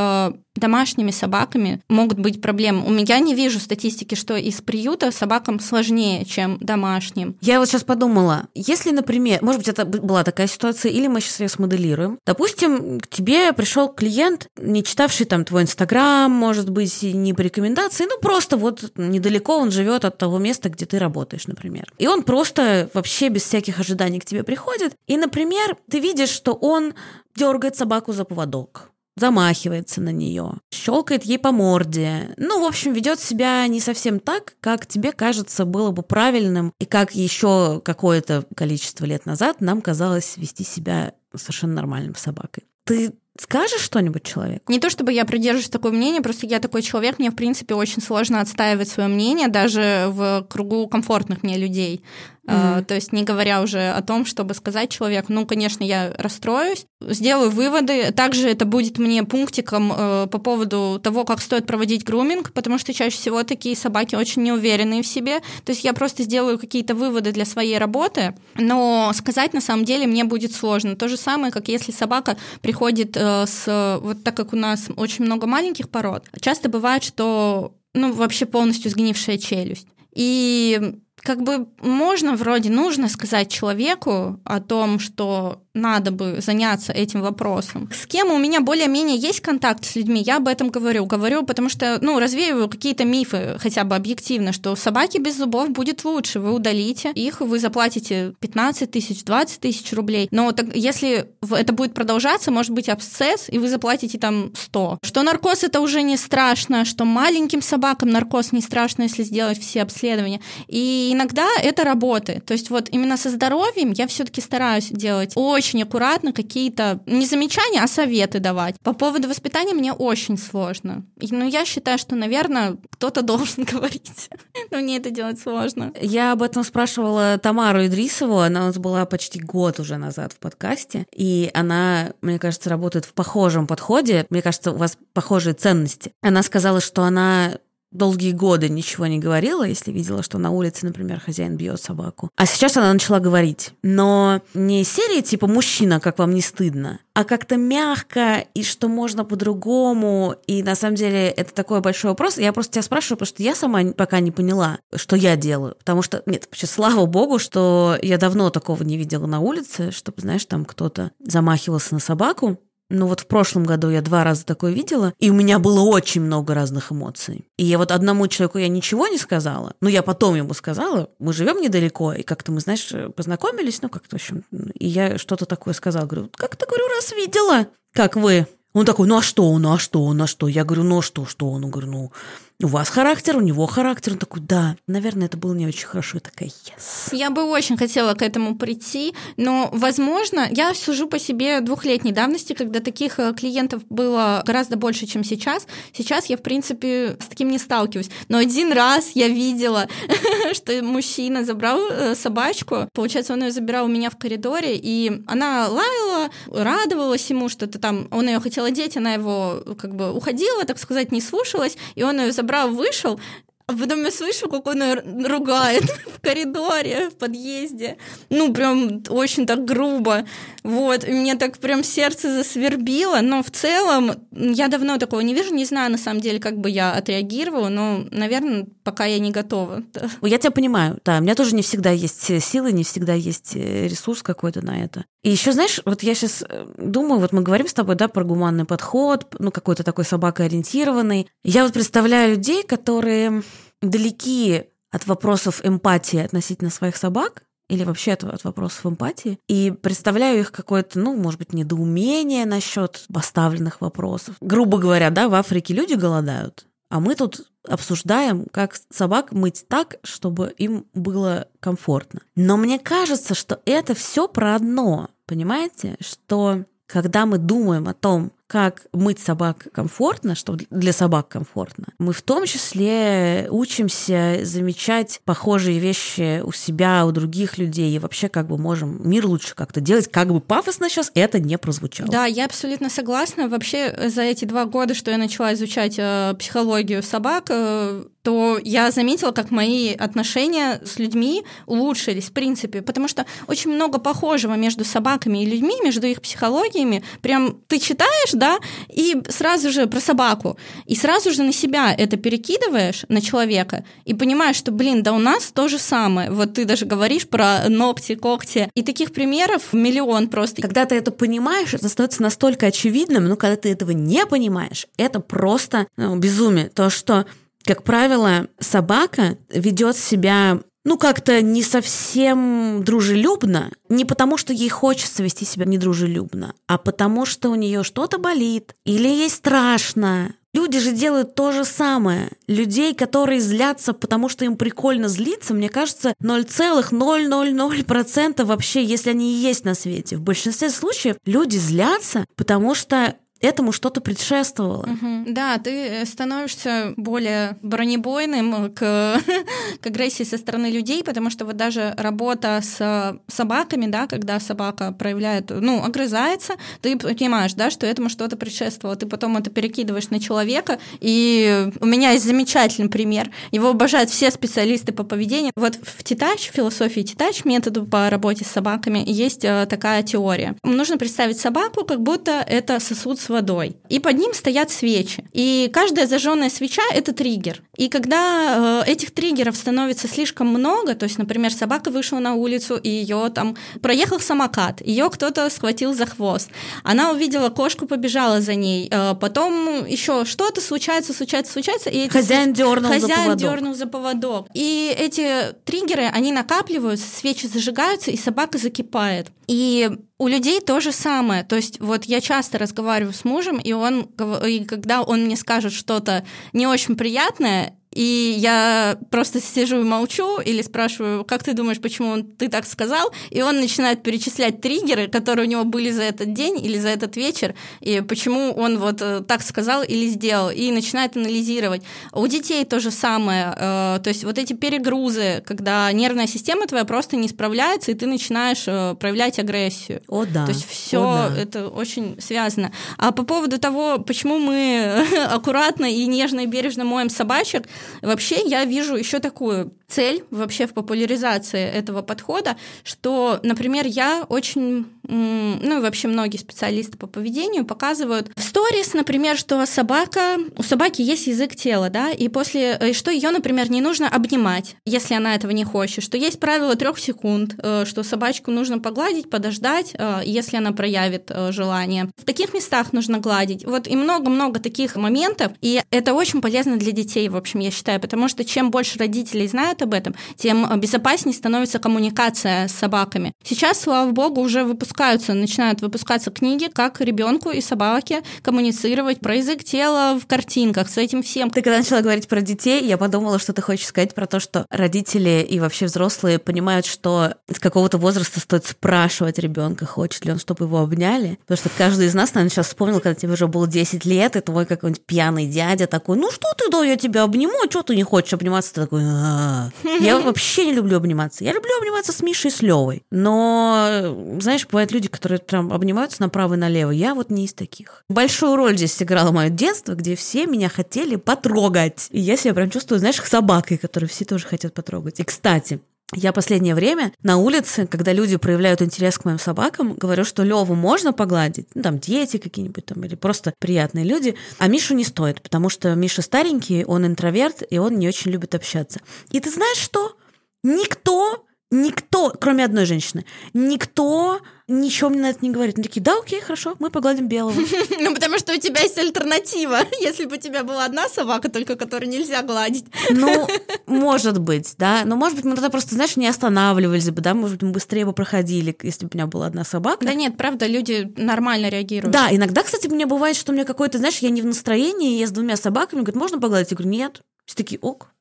домашними собаками могут быть проблемы. У меня не вижу статистики, что из приюта собакам сложнее, чем домашним. Я вот сейчас подумала, если, например, может быть, это была такая ситуация, или мы сейчас ее смоделируем. Допустим, к тебе пришел клиент, не читавший там твой Инстаграм, может быть, не по рекомендации, ну просто вот недалеко он живет от того места, где ты работаешь, например. И он просто вообще без всяких ожиданий к тебе приходит. И, например, ты видишь, что он дергает собаку за поводок замахивается на нее, щелкает ей по морде. Ну, в общем, ведет себя не совсем так, как тебе кажется было бы правильным, и как еще какое-то количество лет назад нам казалось вести себя совершенно нормальным собакой. Ты Скажешь что-нибудь человек? Не то чтобы я придерживаюсь такое мнение, просто я такой человек, мне, в принципе, очень сложно отстаивать свое мнение даже в кругу комфортных мне людей. Mm-hmm. То есть не говоря уже о том, чтобы сказать человеку, ну, конечно, я расстроюсь, сделаю выводы. Также это будет мне пунктиком э, по поводу того, как стоит проводить груминг, потому что чаще всего такие собаки очень неуверенные в себе. То есть я просто сделаю какие-то выводы для своей работы, но сказать на самом деле мне будет сложно. То же самое, как если собака приходит э, с... Вот так как у нас очень много маленьких пород, часто бывает, что ну, вообще полностью сгнившая челюсть. И как бы можно вроде нужно сказать человеку о том, что надо бы заняться этим вопросом. С кем у меня более-менее есть контакт с людьми, я об этом говорю. Говорю, потому что, ну, развеиваю какие-то мифы, хотя бы объективно, что собаки без зубов будет лучше. Вы удалите их, вы заплатите 15 тысяч, 20 тысяч рублей. Но так, если это будет продолжаться, может быть абсцесс, и вы заплатите там 100. Что наркоз это уже не страшно, что маленьким собакам наркоз не страшно, если сделать все обследования. И иногда это работает. То есть вот именно со здоровьем я все-таки стараюсь делать очень аккуратно какие-то не замечания, а советы давать. По поводу воспитания мне очень сложно. Но я считаю, что, наверное, кто-то должен говорить. Но мне это делать сложно. Я об этом спрашивала Тамару Идрисову. Она у нас была почти год уже назад в подкасте. И она, мне кажется, работает в похожем подходе. Мне кажется, у вас похожие ценности. Она сказала, что она долгие годы ничего не говорила, если видела, что на улице, например, хозяин бьет собаку. А сейчас она начала говорить. Но не серии типа «мужчина, как вам не стыдно», а как-то мягко, и что можно по-другому. И на самом деле это такой большой вопрос. Я просто тебя спрашиваю, потому что я сама пока не поняла, что я делаю. Потому что, нет, вообще, слава богу, что я давно такого не видела на улице, чтобы, знаешь, там кто-то замахивался на собаку. Ну вот в прошлом году я два раза такое видела, и у меня было очень много разных эмоций. И я вот одному человеку я ничего не сказала, но я потом ему сказала, мы живем недалеко, и как-то мы, знаешь, познакомились, ну как-то, в общем, и я что-то такое сказала, говорю, как-то, говорю, раз видела, как вы. Он такой, ну а что, ну а что, ну а что? Я говорю, ну а что, что? Он говорю, ну у вас характер, у него характер. Он такой, да, наверное, это было не очень хорошо. Я такая, yes. Я бы очень хотела к этому прийти, но, возможно, я сужу по себе двухлетней давности, когда таких э, клиентов было гораздо больше, чем сейчас. Сейчас я, в принципе, с таким не сталкиваюсь. Но один раз я видела, что мужчина забрал э, собачку. Получается, он ее забирал у меня в коридоре, и она лаяла, радовалась ему, что-то там, он ее хотел одеть, она его как бы уходила, так сказать, не слушалась, и он ее забрал забрал, вышел, а потом я слышу, как он ругает в коридоре, в подъезде. Ну, прям очень так грубо. Вот, и мне так прям сердце засвербило. Но в целом я давно такого не вижу. Не знаю, на самом деле, как бы я отреагировала, но, наверное, пока я не готова. Я тебя понимаю, да. У меня тоже не всегда есть силы, не всегда есть э, ресурс какой-то на это. И еще, знаешь, вот я сейчас э, думаю, вот мы говорим с тобой, да, про гуманный подход, ну, какой-то такой собакоориентированный. Я вот представляю людей, которые далеки от вопросов эмпатии относительно своих собак, или вообще от, от вопросов эмпатии, и представляю их какое-то, ну, может быть, недоумение насчет поставленных вопросов. Грубо говоря, да, в Африке люди голодают, а мы тут обсуждаем, как собак мыть так, чтобы им было комфортно. Но мне кажется, что это все про одно. Понимаете? Что когда мы думаем о том, как мыть собак комфортно, чтобы для собак комфортно. Мы в том числе учимся замечать похожие вещи у себя, у других людей, и вообще как бы можем мир лучше как-то делать, как бы пафосно сейчас это не прозвучало. Да, я абсолютно согласна. Вообще за эти два года, что я начала изучать э, психологию собак, э, то я заметила, как мои отношения с людьми улучшились, в принципе, потому что очень много похожего между собаками и людьми, между их психологиями. Прям ты читаешь, да, и сразу же про собаку, и сразу же на себя это перекидываешь, на человека, и понимаешь, что, блин, да у нас то же самое. Вот ты даже говоришь про ногти, когти, и таких примеров миллион просто. Когда ты это понимаешь, это становится настолько очевидным, но когда ты этого не понимаешь, это просто ну, безумие. То, что как правило, собака ведет себя ну, как-то не совсем дружелюбно, не потому, что ей хочется вести себя недружелюбно, а потому, что у нее что-то болит или ей страшно. Люди же делают то же самое. Людей, которые злятся, потому что им прикольно злиться, мне кажется, 0,000% вообще, если они и есть на свете. В большинстве случаев люди злятся, потому что этому что-то предшествовало. Угу. Да, ты становишься более бронебойным к, к агрессии со стороны людей, потому что вот даже работа с собаками, да, когда собака проявляет, ну, огрызается, ты понимаешь, да, что этому что-то предшествовало, ты потом это перекидываешь на человека, и у меня есть замечательный пример, его обожают все специалисты по поведению. Вот в Титач, в философии Титач, методу по работе с собаками, есть э, такая теория. Нужно представить собаку, как будто это сосуд с водой. И под ним стоят свечи. И каждая зажженная свеча — это триггер. И когда э, этих триггеров становится слишком много, то есть, например, собака вышла на улицу, и ее там проехал самокат, ее кто-то схватил за хвост, она увидела кошку, побежала за ней, э, потом еще что-то случается, случается, случается, и эти хозяин дернул хозяин за поводок. дернул за поводок. И эти триггеры, они накапливаются, свечи зажигаются, и собака закипает. И у людей то же самое. То есть вот я часто разговариваю с мужем, и он, и когда он мне скажет что-то не очень приятное, и я просто сижу и молчу или спрашиваю, как ты думаешь, почему он, ты так сказал, и он начинает перечислять триггеры, которые у него были за этот день или за этот вечер, и почему он вот э, так сказал или сделал, и начинает анализировать. У детей то же самое, э, то есть вот эти перегрузы, когда нервная система твоя просто не справляется, и ты начинаешь э, проявлять агрессию. О, да. То есть все О, да. это очень связано. А по поводу того, почему мы аккуратно и нежно и бережно моем собачек, вообще я вижу еще такую цель вообще в популяризации этого подхода, что, например, я очень, ну и вообще многие специалисты по поведению показывают в сторис, например, что собака, у собаки есть язык тела, да, и после, и что ее, например, не нужно обнимать, если она этого не хочет, что есть правило трех секунд, э, что собачку нужно погладить, подождать, э, если она проявит э, желание. В таких местах нужно гладить. Вот и много-много таких моментов, и это очень полезно для детей, в общем, я считаю, потому что чем больше родителей знают об этом, тем безопаснее становится коммуникация с собаками. Сейчас, слава богу, уже выпускаются, начинают выпускаться книги, как ребенку и собаке коммуницировать про язык тела в картинках, с этим всем. Ты когда начала говорить про детей, я подумала, что ты хочешь сказать про то, что родители и вообще взрослые понимают, что с какого-то возраста стоит спрашивать ребенка, хочет ли он, чтобы его обняли. Потому что каждый из нас, наверное, сейчас вспомнил, когда тебе уже было 10 лет, и твой какой-нибудь пьяный дядя такой, ну что ты, да, я тебя обниму, а что ты не хочешь обниматься? Ты такой, «А, я вообще не люблю обниматься. Я люблю обниматься с Мишей и с Левой. Но, знаешь, бывают люди, которые прям обнимаются направо и налево. Я вот не из таких. Большую роль здесь сыграло мое детство, где все меня хотели потрогать. И я себя прям чувствую, знаешь, собакой, которую все тоже хотят потрогать. И, кстати, я последнее время на улице, когда люди проявляют интерес к моим собакам, говорю, что Леву можно погладить, ну, там дети какие-нибудь там или просто приятные люди, а Мишу не стоит, потому что Миша старенький, он интроверт, и он не очень любит общаться. И ты знаешь что? Никто Никто, кроме одной женщины, никто ничего мне на это не говорит. Они такие, да, окей, хорошо, мы погладим белого. Ну, потому что у тебя есть альтернатива. Если бы у тебя была одна собака, только которую нельзя гладить. Ну, может быть, да. Но, может быть, мы тогда просто, знаешь, не останавливались бы, да, может быть, мы быстрее бы проходили, если бы у меня была одна собака. Да нет, правда, люди нормально реагируют. Да, иногда, кстати, мне бывает, что у меня какой-то, знаешь, я не в настроении, я с двумя собаками, говорят, можно погладить? Я говорю, нет. Все такие, ок,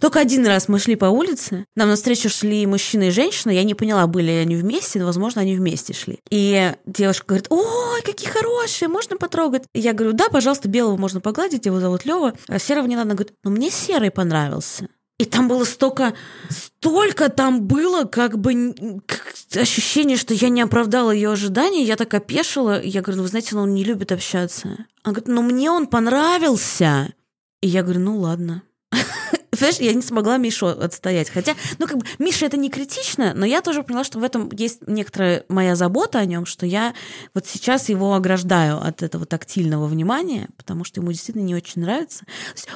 только один раз мы шли по улице, нам навстречу шли мужчина и женщина, я не поняла, были ли они вместе, но, возможно, они вместе шли. И девушка говорит, ой, какие хорошие, можно потрогать? Я говорю, да, пожалуйста, белого можно погладить, его зовут Лева, а серого не надо. Она говорит, ну мне серый понравился. И там было столько, столько там было как бы ощущение, что я не оправдала ее ожидания. Я так опешила. Я говорю, ну, вы знаете, он не любит общаться. Она говорит, ну мне он понравился. И я говорю, ну ладно. Знаешь, я не смогла Мишу отстоять. Хотя, ну, как бы, Миша это не критично, но я тоже поняла, что в этом есть некоторая моя забота о нем, что я вот сейчас его ограждаю от этого тактильного внимания, потому что ему действительно не очень нравится.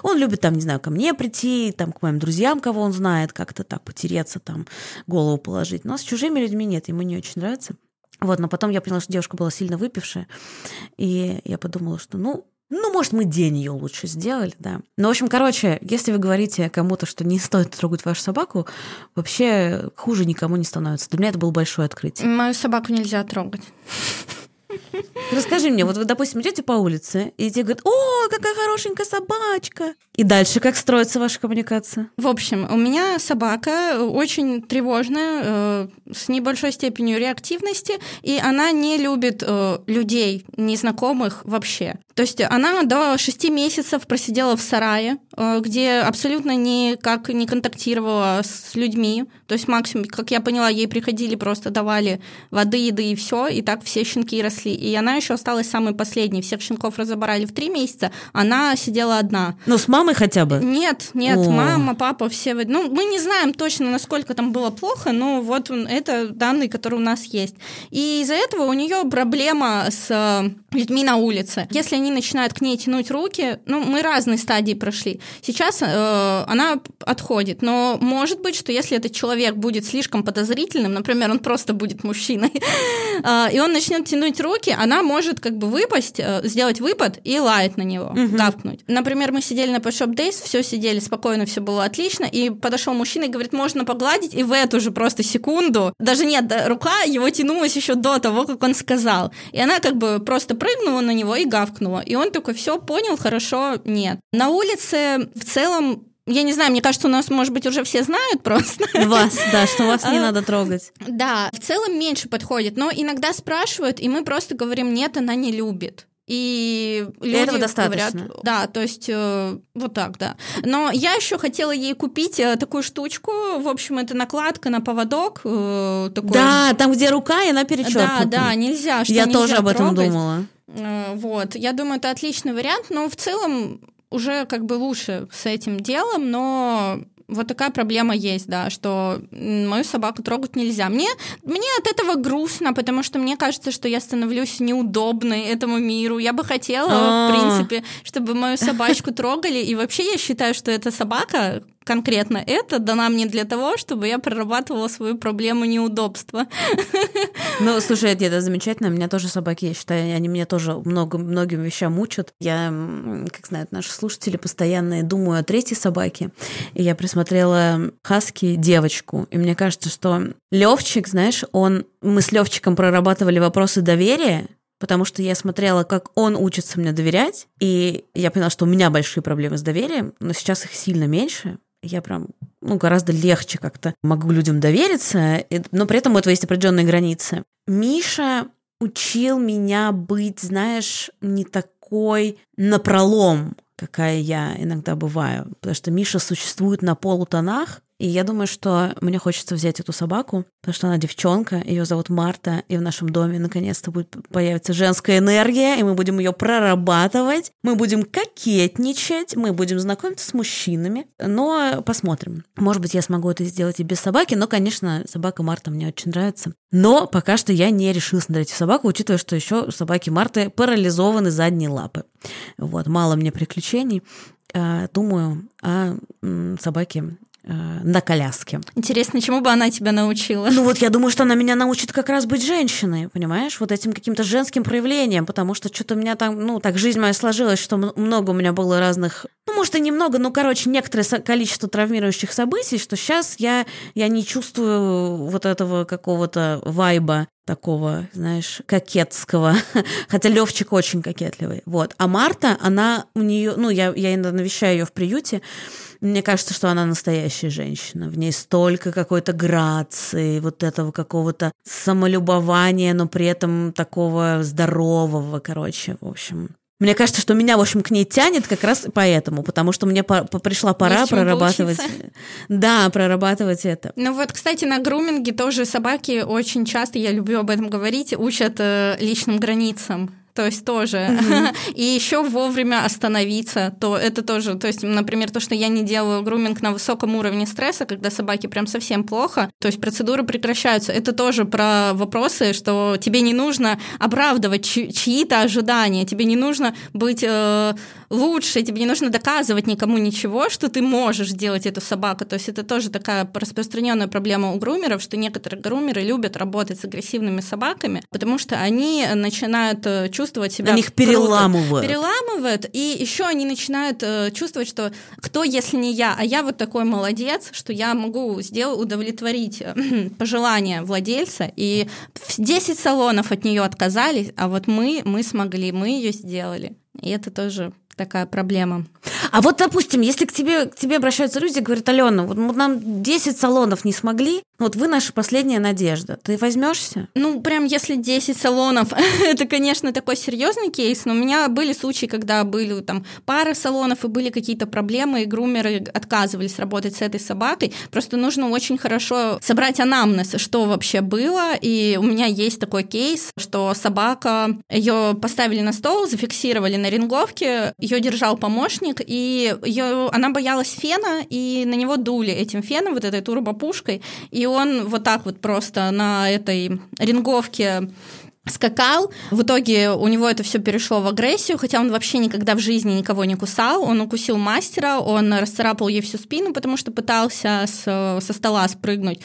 он любит там, не знаю, ко мне прийти, там, к моим друзьям, кого он знает, как-то так потереться, там, голову положить. Но с чужими людьми нет, ему не очень нравится. Вот, но потом я поняла, что девушка была сильно выпившая, и я подумала, что, ну, ну, может, мы день ее лучше сделали, да. Ну, в общем, короче, если вы говорите кому-то, что не стоит трогать вашу собаку, вообще хуже никому не становится. Для меня это было большое открытие. Мою собаку нельзя трогать. Расскажи мне, вот вы, допустим, идете по улице, и тебе говорят, о, какая хорошенькая собачка. И дальше как строится ваша коммуникация? В общем, у меня собака очень тревожная, э, с небольшой степенью реактивности, и она не любит э, людей, незнакомых вообще. То есть она до шести месяцев просидела в сарае, э, где абсолютно никак не контактировала с людьми. То есть максимум, как я поняла, ей приходили, просто давали воды, еды и все, и так все щенки росли. И она еще осталась самой последней. Всех щенков разобрали в три месяца, она сидела одна. Ну, с мамой хотя бы? Нет, нет, О. мама, папа, все. Ну, мы не знаем точно, насколько там было плохо, но вот это данные, которые у нас есть. И из-за этого у нее проблема с э, людьми на улице. Если они начинают к ней тянуть руки, ну, мы разные стадии прошли. Сейчас э, она отходит, но может быть, что если этот человек будет слишком подозрительным, например, он просто будет мужчиной, э, и он начнет тянуть руки, она может как бы выпасть, э, сделать выпад и лаять на него, угу. гавкнуть. Например, мы сидели на Pet Shop Days, все сидели спокойно, все было отлично, и подошел мужчина и говорит, можно погладить, и в эту же просто секунду, даже нет, рука его тянулась еще до того, как он сказал. И она как бы просто прыгнула на него и гавкнула. И он такой, все, понял, хорошо, нет. На улице в целом я не знаю, мне кажется, у нас, может быть, уже все знают просто. Вас, да, что вас не А, надо трогать. Да, в целом меньше подходит, но иногда спрашивают, и мы просто говорим, нет, она не любит. И люди этого достаточно. говорят, да, то есть э, вот так, да. Но я еще хотела ей купить э, такую штучку, в общем, это накладка на поводок. э, такой. Да, там, где рука, и она да, перечеркнута. да, нельзя. Что Я нельзя тоже об этом трогать. думала. Э, Вот, я думаю, это отличный вариант, но в целом уже как бы лучше с этим делом, но вот такая проблема есть, да, что мою собаку трогать нельзя. Мне, мне от этого грустно, потому что мне кажется, что я становлюсь неудобной этому миру. Я бы хотела, А. в принципе, чтобы мою собачку трогали. И вообще я считаю, что эта собака, конкретно это, дана мне для того, чтобы я прорабатывала свою проблему неудобства. Ну, слушай, это, это замечательно. У меня тоже собаки, я считаю, они меня тоже много, многим вещам учат. Я, как знают наши слушатели, постоянно думаю о третьей собаке. И я присмотрела хаски девочку. И мне кажется, что Левчик, знаешь, он... Мы с Левчиком прорабатывали вопросы доверия, потому что я смотрела, как он учится мне доверять, и я поняла, что у меня большие проблемы с доверием, но сейчас их сильно меньше. Я прям ну, гораздо легче как-то могу людям довериться, но при этом у этого есть определенные границы. Миша учил меня быть, знаешь, не такой напролом, какая я иногда бываю, потому что Миша существует на полутонах, и я думаю, что мне хочется взять эту собаку, потому что она девчонка, ее зовут Марта, и в нашем доме наконец-то будет появится женская энергия, и мы будем ее прорабатывать, мы будем кокетничать, мы будем знакомиться с мужчинами, но посмотрим. Может быть, я смогу это сделать и без собаки, но, конечно, собака Марта мне очень нравится. Но пока что я не решилась на третью собаку, учитывая, что еще у собаки Марты парализованы задние лапы. Вот, мало мне приключений. А, Думаю о собаке на коляске. Интересно, чему бы она тебя научила? Ну вот я думаю, что она меня научит как раз быть женщиной, понимаешь? Вот этим каким-то женским проявлением, потому что что-то у меня там, ну, так жизнь моя сложилась, что много у меня было разных, ну, может, и немного, ну, короче, некоторое количество травмирующих событий, что сейчас я, я не чувствую вот этого какого-то вайба такого, знаешь, кокетского. Хотя Левчик очень кокетливый. Вот. А Марта, она у нее, ну, я, я иногда навещаю ее в приюте, мне кажется, что она настоящая женщина. В ней столько какой-то грации, вот этого какого-то самолюбования, но при этом такого здорового, короче, в общем. Мне кажется, что меня, в общем, к ней тянет как раз поэтому, потому что мне по- по- пришла пора Есть прорабатывать. поучиться. Да, прорабатывать это. Ну вот, кстати, на груминге тоже собаки очень часто, я люблю об этом говорить, учат э, личным границам. То есть тоже. И еще вовремя остановиться, то это тоже, то есть, например, то, что я не делаю груминг на высоком уровне стресса, когда собаке прям совсем плохо, то есть процедуры прекращаются. Это тоже про вопросы, что тебе не нужно оправдывать чьи- чьи-то ожидания, тебе не нужно быть э, лучше, тебе не нужно доказывать никому ничего, что ты можешь делать эту собаку. То есть это тоже такая распространенная проблема у грумеров, что некоторые грумеры любят работать с агрессивными собаками, потому что они начинают э, чувствовать себя Они их круто. переламывают. Переламывают, и еще они начинают э, чувствовать, что кто, если не я, а я вот такой молодец, что я могу сделать, удовлетворить э, пожелания владельца, и в 10 салонов от нее отказались, а вот мы, мы смогли, мы ее сделали. И это тоже такая проблема. А вот, допустим, если к тебе, к тебе обращаются люди и говорят, Алена, вот нам 10 салонов не смогли, вот вы наша последняя надежда. Ты возьмешься? Ну, прям если 10 салонов, это, конечно, такой серьезный кейс, но у меня были случаи, когда были там пара салонов и были какие-то проблемы, и грумеры отказывались работать с этой собакой. Просто нужно очень хорошо собрать анамнез, что вообще было. И у меня есть такой кейс, что собака, ее поставили на стол, зафиксировали на ринговке, ее держал помощник, и ее, она боялась фена, и на него дули этим феном, вот этой турбопушкой, и он вот так вот просто на этой ринговке скакал. В итоге у него это все перешло в агрессию, хотя он вообще никогда в жизни никого не кусал. Он укусил мастера, он расцарапал ей всю спину, потому что пытался с- со стола спрыгнуть.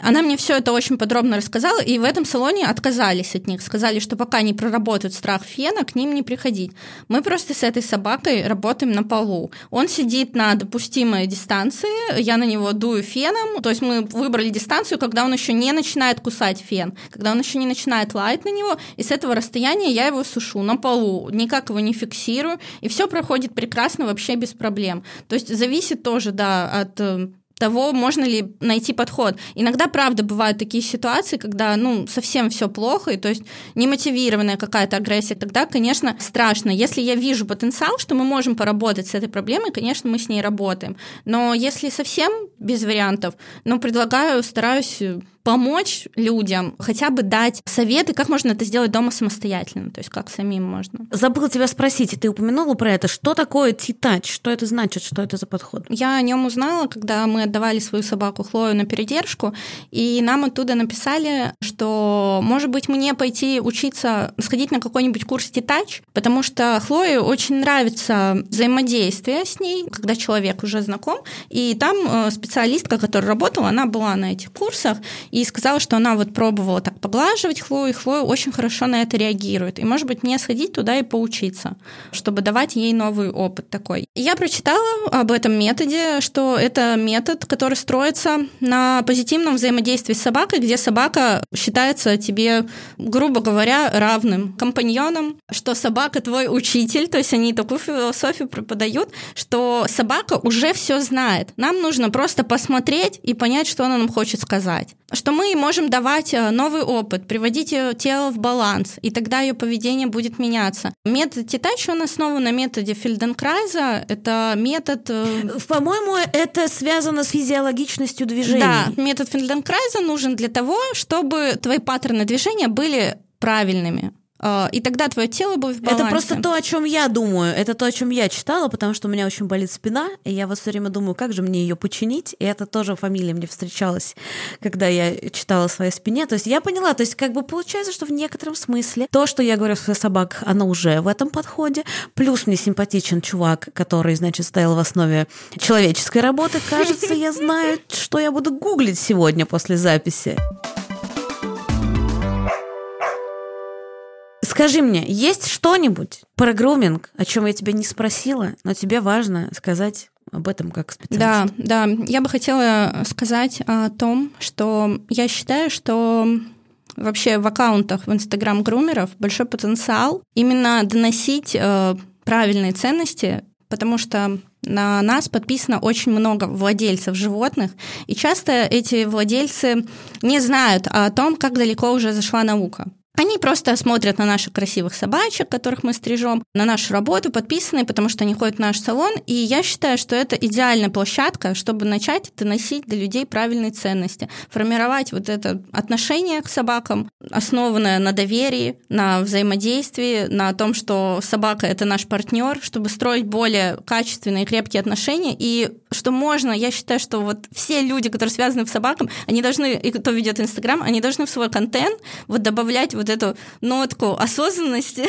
Она мне все это очень подробно рассказала, и в этом салоне отказались от них. Сказали, что пока не проработают страх фена, к ним не приходить. Мы просто с этой собакой работаем на полу. Он сидит на допустимой дистанции, я на него дую феном, то есть мы выбрали дистанцию, когда он еще не начинает кусать фен, когда он еще не начинает лаять на него, и с этого расстояния я его сушу на полу, никак его не фиксирую, и все проходит прекрасно, вообще без проблем. То есть зависит тоже, да, от э, того, можно ли найти подход. Иногда, правда, бывают такие ситуации, когда, ну, совсем все плохо, и то есть немотивированная какая-то агрессия, тогда, конечно, страшно. Если я вижу потенциал, что мы можем поработать с этой проблемой, конечно, мы с ней работаем. Но если совсем без вариантов, ну, предлагаю, стараюсь помочь людям, хотя бы дать советы, как можно это сделать дома самостоятельно, то есть как самим можно. Забыла тебя спросить, и ты упомянула про это. Что такое T-Touch? Что это значит? Что это за подход? Я о нем узнала, когда мы отдавали свою собаку Хлою на передержку, и нам оттуда написали, что, может быть, мне пойти учиться, сходить на какой-нибудь курс T-Touch, потому что Хлое очень нравится взаимодействие с ней, когда человек уже знаком, и там э, специалистка, которая работала, она была на этих курсах, и сказала, что она вот пробовала так поглаживать Хлою, и Хлоя очень хорошо на это реагирует. И, может быть, мне сходить туда и поучиться, чтобы давать ей новый опыт такой. я прочитала об этом методе, что это метод, который строится на позитивном взаимодействии с собакой, где собака считается тебе, грубо говоря, равным компаньоном, что собака твой учитель, то есть они такую философию преподают, что собака уже все знает. Нам нужно просто посмотреть и понять, что она нам хочет сказать что мы можем давать э, новый опыт, приводить ее тело в баланс, и тогда ее поведение будет меняться. Метод Титач, он основан на методе Фельденкрайза. Это метод... Э, По-моему, это связано с физиологичностью движения. Да, метод Фельденкрайза нужен для того, чтобы твои паттерны движения были правильными. А, и тогда твое тело будет в балансе. Это просто то, о чем я думаю. Это то, о чем я читала, потому что у меня очень болит спина, и я вот все время думаю, как же мне ее починить. И это тоже фамилия мне встречалась, когда я читала о своей спине. То есть я поняла, то есть как бы получается, что в некотором смысле то, что я говорю о собак, оно уже в этом подходе. Плюс мне симпатичен чувак, который, значит, стоял в основе человеческой работы. Кажется, я знаю, что я буду гуглить сегодня после записи. Скажи мне, есть что-нибудь про груминг, о чем я тебя не спросила, но тебе важно сказать об этом как специалист? Да, да. Я бы хотела сказать о том, что я считаю, что вообще в аккаунтах в Инстаграм грумеров большой потенциал именно доносить э, правильные ценности, потому что на нас подписано очень много владельцев животных, и часто эти владельцы не знают о том, как далеко уже зашла наука. Они просто смотрят на наших красивых собачек, которых мы стрижем, на нашу работу, подписаны, потому что они ходят в наш салон. И я считаю, что это идеальная площадка, чтобы начать доносить до людей правильные ценности, формировать вот это отношение к собакам, основанное на доверии, на взаимодействии, на том, что собака это наш партнер, чтобы строить более качественные и крепкие отношения. И что можно, я считаю, что вот все люди, которые связаны с собаком, они должны, и кто ведет Инстаграм, они должны в свой контент вот добавлять вот эту нотку осознанности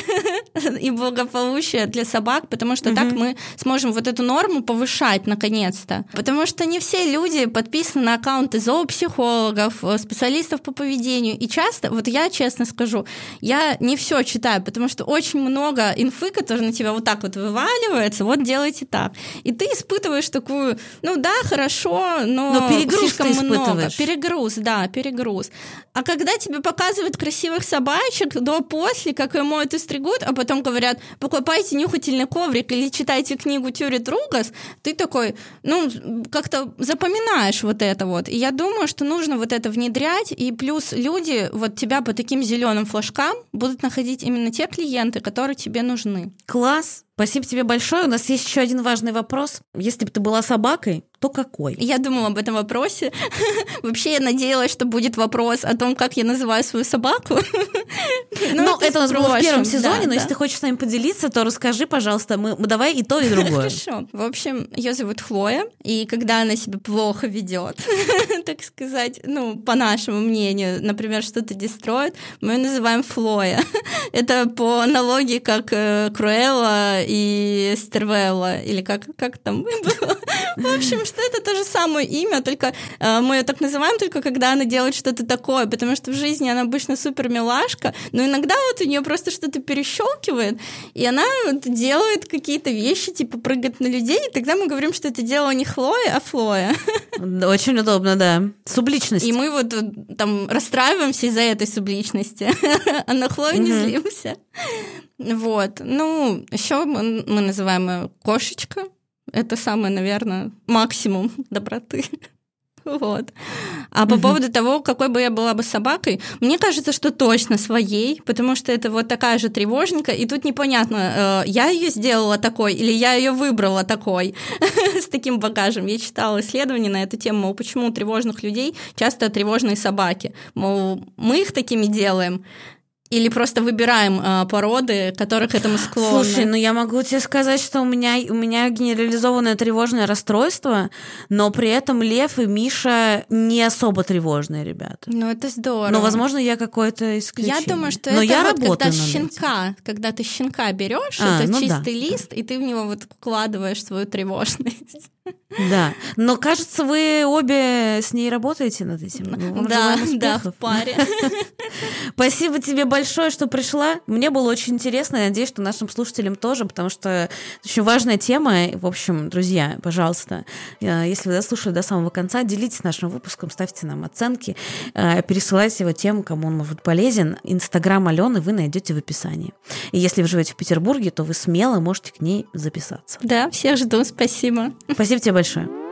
и благополучия для собак, потому что так мы сможем вот эту норму повышать наконец-то. Потому что не все люди подписаны на аккаунты зоопсихологов, э, специалистов по поведению. И часто, вот я честно скажу, я не все читаю, потому что очень много инфы, которая на тебя вот так вот вываливается, вот делайте так. И ты испытываешь такую, ну да, хорошо, но, но перегруз слишком много. Перегруз, да, перегруз. А когда тебе показывают красивых собачек до-после, как ее моют и стригут, а потом говорят, покупайте нюхательный коврик или читайте книгу Тюрит Ругас, ты такой, ну, как-то запоминаешь вот это вот. И я думаю, что нужно вот это внедрять, и плюс люди вот тебя по таким зеленым флажкам будут находить именно те клиенты, которые тебе нужны. Класс! Спасибо тебе большое. У нас есть еще один важный вопрос. Если бы ты была собакой, то какой? Я думала об этом вопросе. Вообще я надеялась, что будет вопрос о том, как я называю свою собаку. Ну, это у нас было в первом сезоне, но если ты хочешь с нами поделиться, то расскажи, пожалуйста. Мы давай и то, и другое. Хорошо. В общем, ее зовут Хлоя, и когда она себя плохо ведет, так сказать, ну, по нашему мнению, например, что-то дестроит, мы ее называем Флоя. Это по аналогии как э, Круэлла и Стервелла, или как, как там было. В общем, что это то же самое имя, только э, мы ее так называем только когда она делает что-то такое, потому что в жизни она обычно супер милашка, но иногда вот у нее просто что-то перещелкивает, и она вот делает какие-то вещи, типа прыгает на людей, и тогда мы говорим, что это дело не Хлоя, а Флоя. Очень удобно, да. Субличность. И мы вот э, там расстраиваемся из-за этой субличности, а на Хлою не злимся. Вот. Ну, еще мы, мы называем ее кошечка. Это самое, наверное, максимум доброты. Вот. А по поводу того, какой бы я была бы собакой, мне кажется, что точно своей, потому что это вот такая же тревожненькая, и тут непонятно, э, я ее сделала такой или я ее выбрала такой с таким багажем. Я читала исследования на эту тему, мол, почему у тревожных людей часто тревожные собаки. Мол, мы их такими делаем, или просто выбираем э, породы, которых этому склонны? Слушай, ну я могу тебе сказать, что у меня, у меня генерализованное тревожное расстройство, но при этом Лев и Миша не особо тревожные ребята. Ну это здорово. Но, возможно, я какое-то исключение. Я думаю, что но это я вот когда щенка, когда ты щенка берешь, А, это ну да. чистый лист, и ты в него вот вкладываешь свою тревожность. Да. Но кажется, вы обе с ней работаете над этим. Ну, вам Да, да, в паре. Спасибо тебе большое, что пришла. Мне было очень интересно. Я надеюсь, что нашим слушателям тоже, потому что это очень важная тема. В общем, друзья, пожалуйста, э, если вы дослушали до самого конца, делитесь нашим выпуском, ставьте нам оценки, э, пересылайте его тем, кому он может быть полезен. Инстаграм Алены вы найдете в описании. И если вы живете в Петербурге, то вы смело можете к ней записаться. Да, всех жду, спасибо. Спасибо тебе большое.